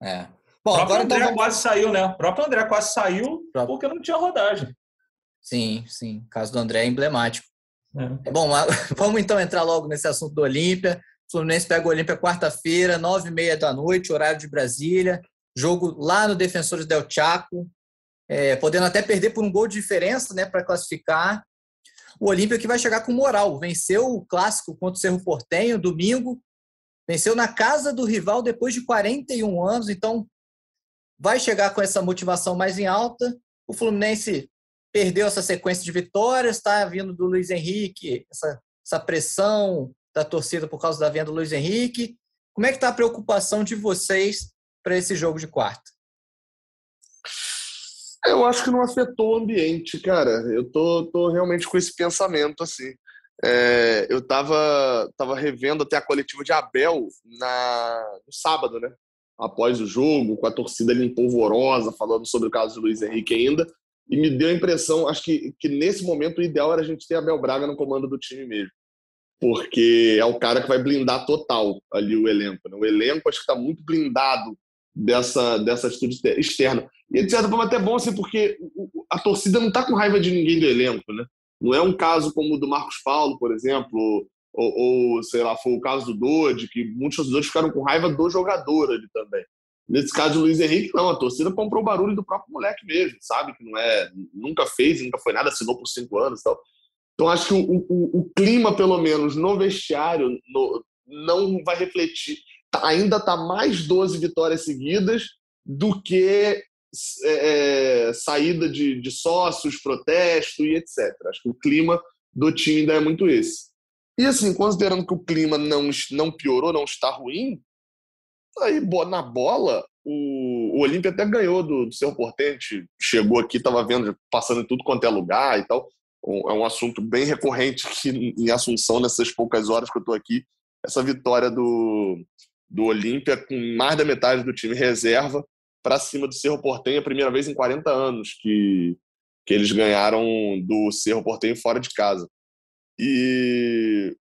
É. Bom, o próprio agora André então... quase saiu, né? O próprio André quase saiu porque não tinha rodagem. Sim, sim. O caso do André é emblemático. É. Bom, vamos então entrar logo nesse assunto do Olímpia. O Fluminense pega o Olímpia quarta-feira, nove e meia da noite, horário de Brasília jogo lá no Defensores del Chaco, é, podendo até perder por um gol de diferença né, para classificar. O Olímpia que vai chegar com moral, venceu o clássico contra o Cerro Portenho domingo, venceu na casa do rival depois de 41 anos, então vai chegar com essa motivação mais em alta. O Fluminense perdeu essa sequência de vitórias, está vindo do Luiz Henrique, essa, essa pressão da torcida por causa da venda do Luiz Henrique. Como é que está a preocupação de vocês para esse jogo de quarta? Eu acho que não afetou o ambiente, cara. Eu tô, tô realmente com esse pensamento, assim. É, eu tava, tava revendo até a coletiva de Abel na, no sábado, né? Após o jogo, com a torcida ali polvorosa, falando sobre o caso de Luiz Henrique ainda. E me deu a impressão, acho que, que nesse momento o ideal era a gente ter Abel Braga no comando do time mesmo porque é o cara que vai blindar total ali o elenco. Né? O elenco acho que está muito blindado dessa, dessa atitude externa. E de certa forma até bom, assim, porque a torcida não está com raiva de ninguém do elenco, né? Não é um caso como o do Marcos Paulo, por exemplo, ou, ou sei lá, foi o caso do Dodge, que muitos torcedores ficaram com raiva do jogador ali também. Nesse caso do Luiz Henrique, não, a torcida comprou o barulho do próprio moleque mesmo, sabe? Que não é, nunca fez, nunca foi nada, assinou por cinco anos e tal. Então acho que o, o, o clima, pelo menos, no vestiário, no, não vai refletir Tá, ainda está mais 12 vitórias seguidas do que é, é, saída de, de, sócios, protesto e etc. Acho que o clima do time ainda é muito esse. E assim, considerando que o clima não, não piorou, não está ruim, aí na bola, o, o Olímpia até ganhou do, do seu Portente, chegou aqui, estava vendo, passando em tudo quanto é lugar e tal. É um assunto bem recorrente aqui em Assunção, nessas poucas horas que eu estou aqui. Essa vitória do, do Olímpia com mais da metade do time reserva para cima do Cerro Portenho, a primeira vez em 40 anos que, que eles ganharam do Cerro Portenho fora de casa. E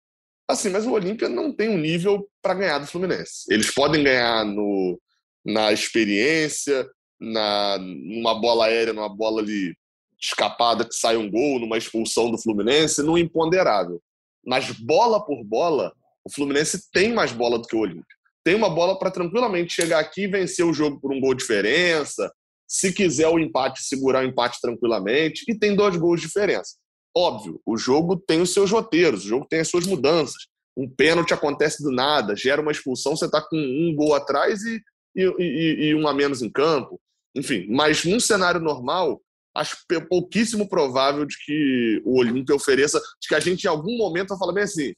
Assim, mas o Olímpia não tem um nível para ganhar do Fluminense. Eles podem ganhar no, na experiência, na numa bola aérea, numa bola ali escapada que sai um gol, numa expulsão do Fluminense, no imponderável. Mas bola por bola, o Fluminense tem mais bola do que o Olímpia. Tem uma bola para tranquilamente chegar aqui e vencer o jogo por um gol de diferença. Se quiser o empate, segurar o empate tranquilamente. E tem dois gols de diferença. Óbvio, o jogo tem os seus roteiros, o jogo tem as suas mudanças. Um pênalti acontece do nada, gera uma expulsão, você está com um gol atrás e, e, e, e um a menos em campo. Enfim, mas num cenário normal, acho pouquíssimo provável de que o Olímpia ofereça, de que a gente em algum momento vai falar bem assim,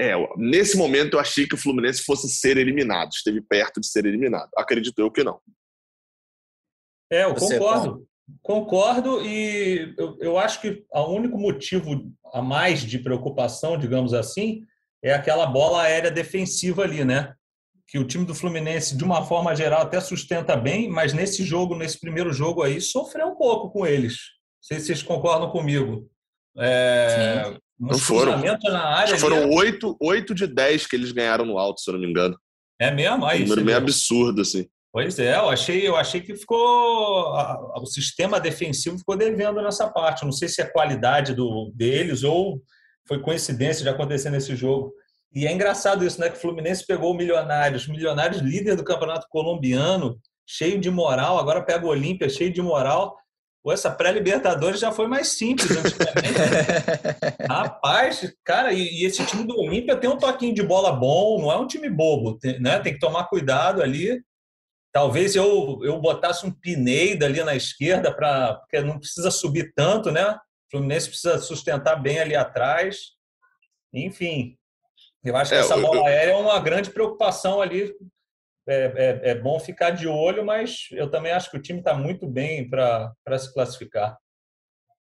é, nesse momento eu achei que o Fluminense fosse ser eliminado, esteve perto de ser eliminado. Acredito eu que não. É, eu Você concordo. Concordo e eu, eu acho que o único motivo a mais de preocupação, digamos assim, é aquela bola aérea defensiva ali, né? Que o time do Fluminense, de uma forma geral, até sustenta bem, mas nesse jogo, nesse primeiro jogo aí, sofreu um pouco com eles. Não sei se vocês concordam comigo. É, não foram. Na área foram oito, oito de dez que eles ganharam no alto, se eu não me engano. É mesmo? Aí, um número meio absurdo, assim. Pois é, eu achei, eu achei que ficou. A, o sistema defensivo ficou devendo nessa parte. Não sei se é qualidade do, deles ou foi coincidência de acontecer nesse jogo. E é engraçado isso, né? Que o Fluminense pegou o Milionários, Milionários líder do campeonato colombiano, cheio de moral, agora pega o Olímpia, cheio de moral. Pô, essa pré-Libertadores já foi mais simples antigamente. Rapaz, cara, e, e, esse time do Olímpia tem um toquinho de bola bom, não é um time bobo, tem, né? Tem que tomar cuidado ali. Talvez eu, eu botasse um Pineda ali na esquerda, pra, porque não precisa subir tanto, né? O Fluminense precisa sustentar bem ali atrás. Enfim, eu acho que é, essa bola eu, aérea é uma grande preocupação ali. É, é, é, bom ficar de olho, mas eu também acho que o time está muito bem para se classificar.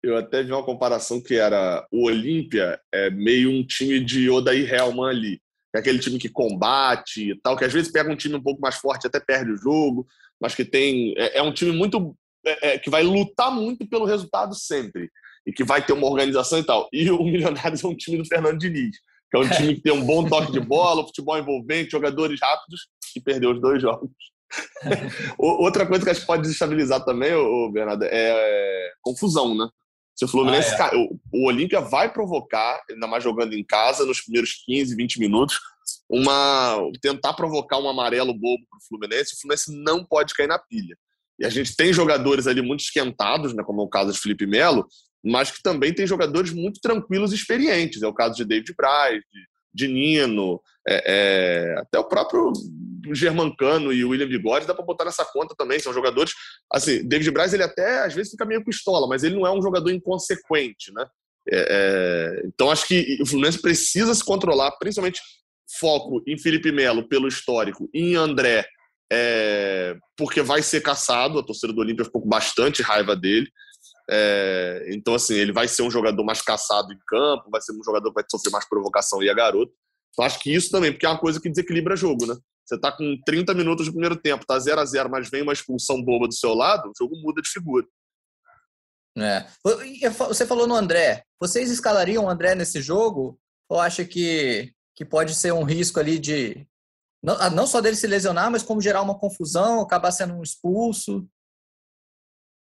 Eu até vi uma comparação que era o Olímpia é meio um time de Odair Helman ali é aquele time que combate e tal, que às vezes pega um time um pouco mais forte até perde o jogo, mas que tem é, é um time muito é, é, que vai lutar muito pelo resultado sempre e que vai ter uma organização e tal. E o Milionários é um time do Fernando Diniz, que é um time que tem um bom toque de bola, futebol envolvente, jogadores rápidos e perdeu os dois jogos. Outra coisa que acho que pode desestabilizar também, o Bernardo, é confusão, né? Se o Fluminense. Ah, é. o, o Olímpia vai provocar, ainda mais jogando em casa, nos primeiros 15, 20 minutos, uma tentar provocar um amarelo bobo para o Fluminense. O Fluminense não pode cair na pilha. E a gente tem jogadores ali muito esquentados, né, como é o caso de Felipe Melo, mas que também tem jogadores muito tranquilos e experientes. É o caso de David Braz, de, de Nino, é, é, até o próprio Germancano e o William Bigode dá para botar nessa conta também. São jogadores. Assim, David Braz, ele até às vezes fica meio pistola, mas ele não é um jogador inconsequente, né? É, é, então acho que o Fluminense precisa se controlar, principalmente foco em Felipe Melo pelo histórico em André, é, porque vai ser caçado. A torcida do Olímpia ficou com bastante raiva dele. É, então, assim, ele vai ser um jogador mais caçado em campo, vai ser um jogador que vai sofrer mais provocação e a garoto. Então, acho que isso também, porque é uma coisa que desequilibra jogo, né? Você tá com 30 minutos do primeiro tempo, tá 0 a 0 mas vem uma expulsão boba do seu lado, o jogo muda de figura. É. Você falou no André. Vocês escalariam o André nesse jogo? Ou acha que, que pode ser um risco ali de. Não, ah, não só dele se lesionar, mas como gerar uma confusão, acabar sendo um expulso?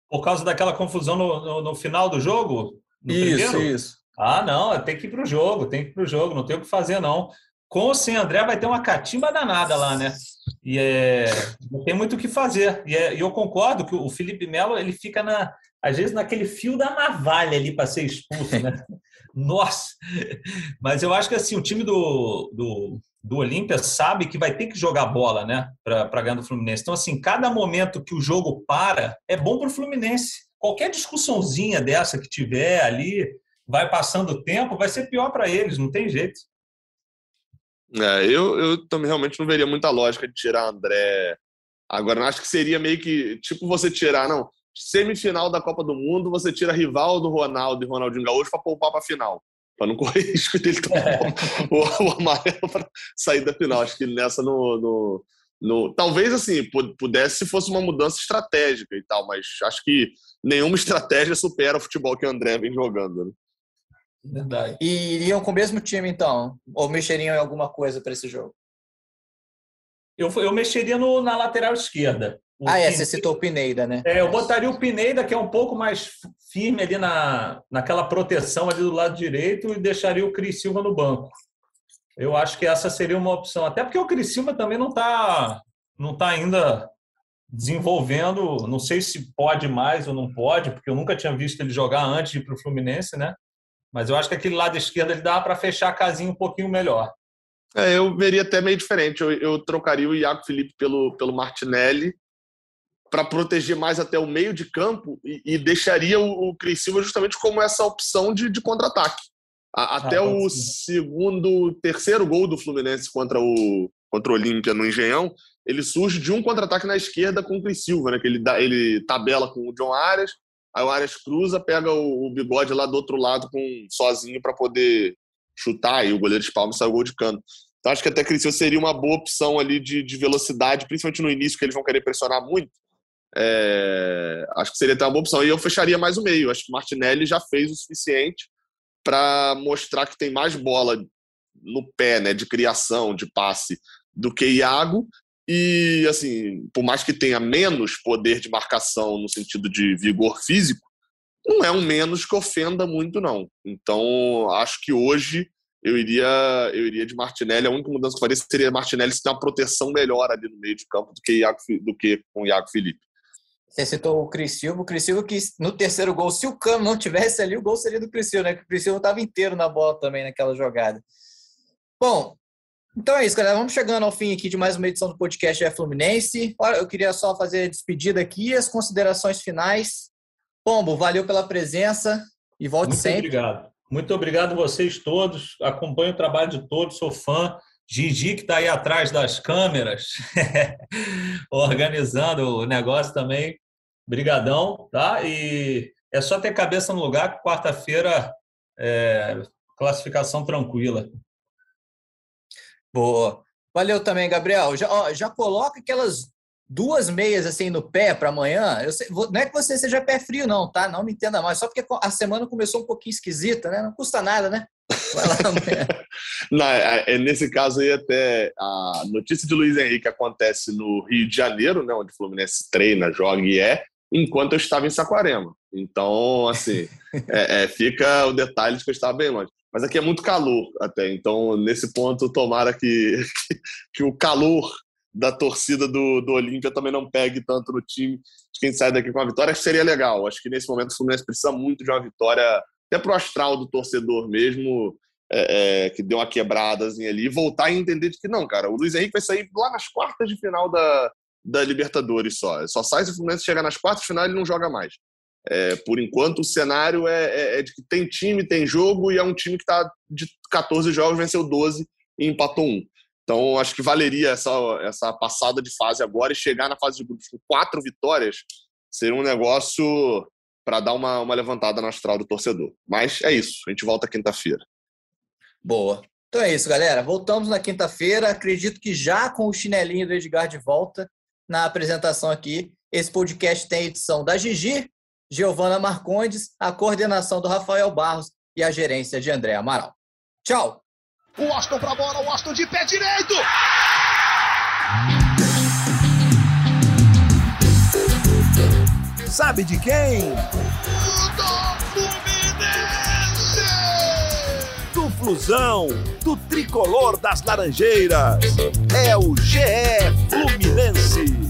Por causa daquela confusão no, no, no final do jogo? isso, primeiro? isso. Ah, não, tem que ir para o jogo, tem que ir para o jogo, não tem o que fazer, não com ou sem André vai ter uma catimba danada lá, né? E é, não tem muito o que fazer. E, é, eu concordo que o Felipe Melo ele fica na, às vezes naquele fio da navalha ali para ser expulso, né? Nossa! Mas eu acho que assim, o time do, do, do Olímpia sabe que vai ter que jogar bola, né? Para ganhar do Fluminense. Então, assim, cada momento que o jogo para é bom para o Fluminense. Qualquer discussãozinha dessa que tiver ali, vai passando o tempo, vai ser pior para eles, não tem jeito. É, eu, eu também realmente não veria muita lógica de tirar André. Agora, acho que seria meio que tipo você tirar, não, semifinal da Copa do Mundo, você tira rival do Ronaldo e Ronaldinho Gaúcho para poupar para a final. Para não correr risco dele tomar é. o, o, amarelo para sair da final. Acho que nessa no, no, no, talvez assim pudesse se fosse uma mudança estratégica e tal, mas acho que nenhuma estratégia supera o futebol que o André vem jogando. Né? Verdade. E iriam com o mesmo time, então? Ou mexeriam em alguma coisa para esse jogo? Eu, eu mexeria no, na lateral esquerda. O ah, é, você citou o Pineda, né? É, eu botaria o Pineda, que é um pouco mais firme ali na, naquela proteção ali do lado direito, e deixaria o Cris Silva no banco. Eu acho que essa seria uma opção. Até porque o Cris Silva também não está não tá ainda desenvolvendo, não sei se pode mais ou não pode, porque eu nunca tinha visto ele jogar antes de ir para o Fluminense, né? Mas eu acho que aquele lado esquerdo ele dá para fechar a casinha um pouquinho melhor. É, eu veria até meio diferente. Eu, eu trocaria o Iago Felipe pelo, pelo Martinelli para proteger mais até o meio de campo e, e deixaria o, o Cris Silva justamente como essa opção de, de contra-ataque. Até ah, o segundo, terceiro gol do Fluminense contra o, contra o Olímpia no Engenhão, ele surge de um contra-ataque na esquerda com o Cris Silva, né? Que ele, dá, ele tabela com o John Arias, aí o Arias cruza, pega o, o bigode lá do outro lado com sozinho para poder chutar, e o goleiro de palma sai o gol de canto. Então acho que até Cris Silva seria uma boa opção ali de, de velocidade, principalmente no início, que eles vão querer pressionar muito. É, acho que seria até uma boa opção. E eu fecharia mais o meio. Acho que Martinelli já fez o suficiente para mostrar que tem mais bola no pé, né, de criação, de passe, do que Iago. E, assim, por mais que tenha menos poder de marcação no sentido de vigor físico, não é um menos que ofenda muito, não. Então, acho que hoje eu iria, eu iria de Martinelli. A única mudança que faria seria Martinelli se ter uma proteção melhor ali no meio de campo do que, Iago, do que com o Iago Felipe. Você citou o Cris Silva. O Cris Silva que no terceiro gol, se o Cano não tivesse ali, o gol seria do Cris Silva, né? Porque o Cris Silva estava inteiro na bola também naquela jogada. Bom, então é isso, galera. Vamos chegando ao fim aqui de mais uma edição do podcast é Fluminense. Eu queria só fazer a despedida aqui, as considerações finais. Pombo, valeu pela presença e volte Muito sempre. Muito obrigado. Muito obrigado a vocês todos. Acompanho o trabalho de todos, sou fã. Gigi, que está aí atrás das câmeras, organizando o negócio também. Brigadão, tá? E é só ter cabeça no lugar que quarta-feira é classificação tranquila. Boa. Valeu também, Gabriel. Já, ó, já coloca aquelas duas meias assim no pé para amanhã. Eu sei, não é que você seja pé frio, não, tá? Não me entenda mais. Só porque a semana começou um pouquinho esquisita, né? Não custa nada, né? Vai lá amanhã. não, é, é, nesse caso aí, até a notícia de Luiz Henrique acontece no Rio de Janeiro, né? Onde o Fluminense treina, joga e é, enquanto eu estava em Saquarema. Então, assim, é, é, fica o detalhe de que eu estava bem longe. Mas aqui é muito calor até, então nesse ponto tomara que, que, que o calor da torcida do, do Olímpia também não pegue tanto no time de quem sai daqui com a vitória. Acho que seria legal. Acho que nesse momento o Fluminense precisa muito de uma vitória, até pro astral do torcedor mesmo, é, é, que deu uma quebradazinha ali, e voltar a entender de que não, cara, o Luiz Henrique vai sair lá nas quartas de final da, da Libertadores só. Só sai se o Fluminense chegar nas quartas de final e ele não joga mais. É, por enquanto, o cenário é, é, é, de que tem time, tem jogo, e é um time que está de 14 jogos, venceu 12 e empatou um. Então, acho que valeria essa, essa passada de fase agora e chegar na fase de grupos com quatro vitórias seria um negócio para dar uma, uma levantada na astral do torcedor. Mas é isso, a gente volta quinta-feira. Boa. Então é isso, galera. Voltamos na quinta-feira. Acredito que já com o chinelinho do Edgar de volta na apresentação aqui. Esse podcast tem edição da Gigi, Giovana Marcondes, a coordenação do Rafael Barros e a gerência de André Amaral. Tchau! O Austin pra bola, o Austin de pé direito! Sabe de quem? Do Fluminense! Do Flusão, do tricolor das Laranjeiras. É o GE Fluminense.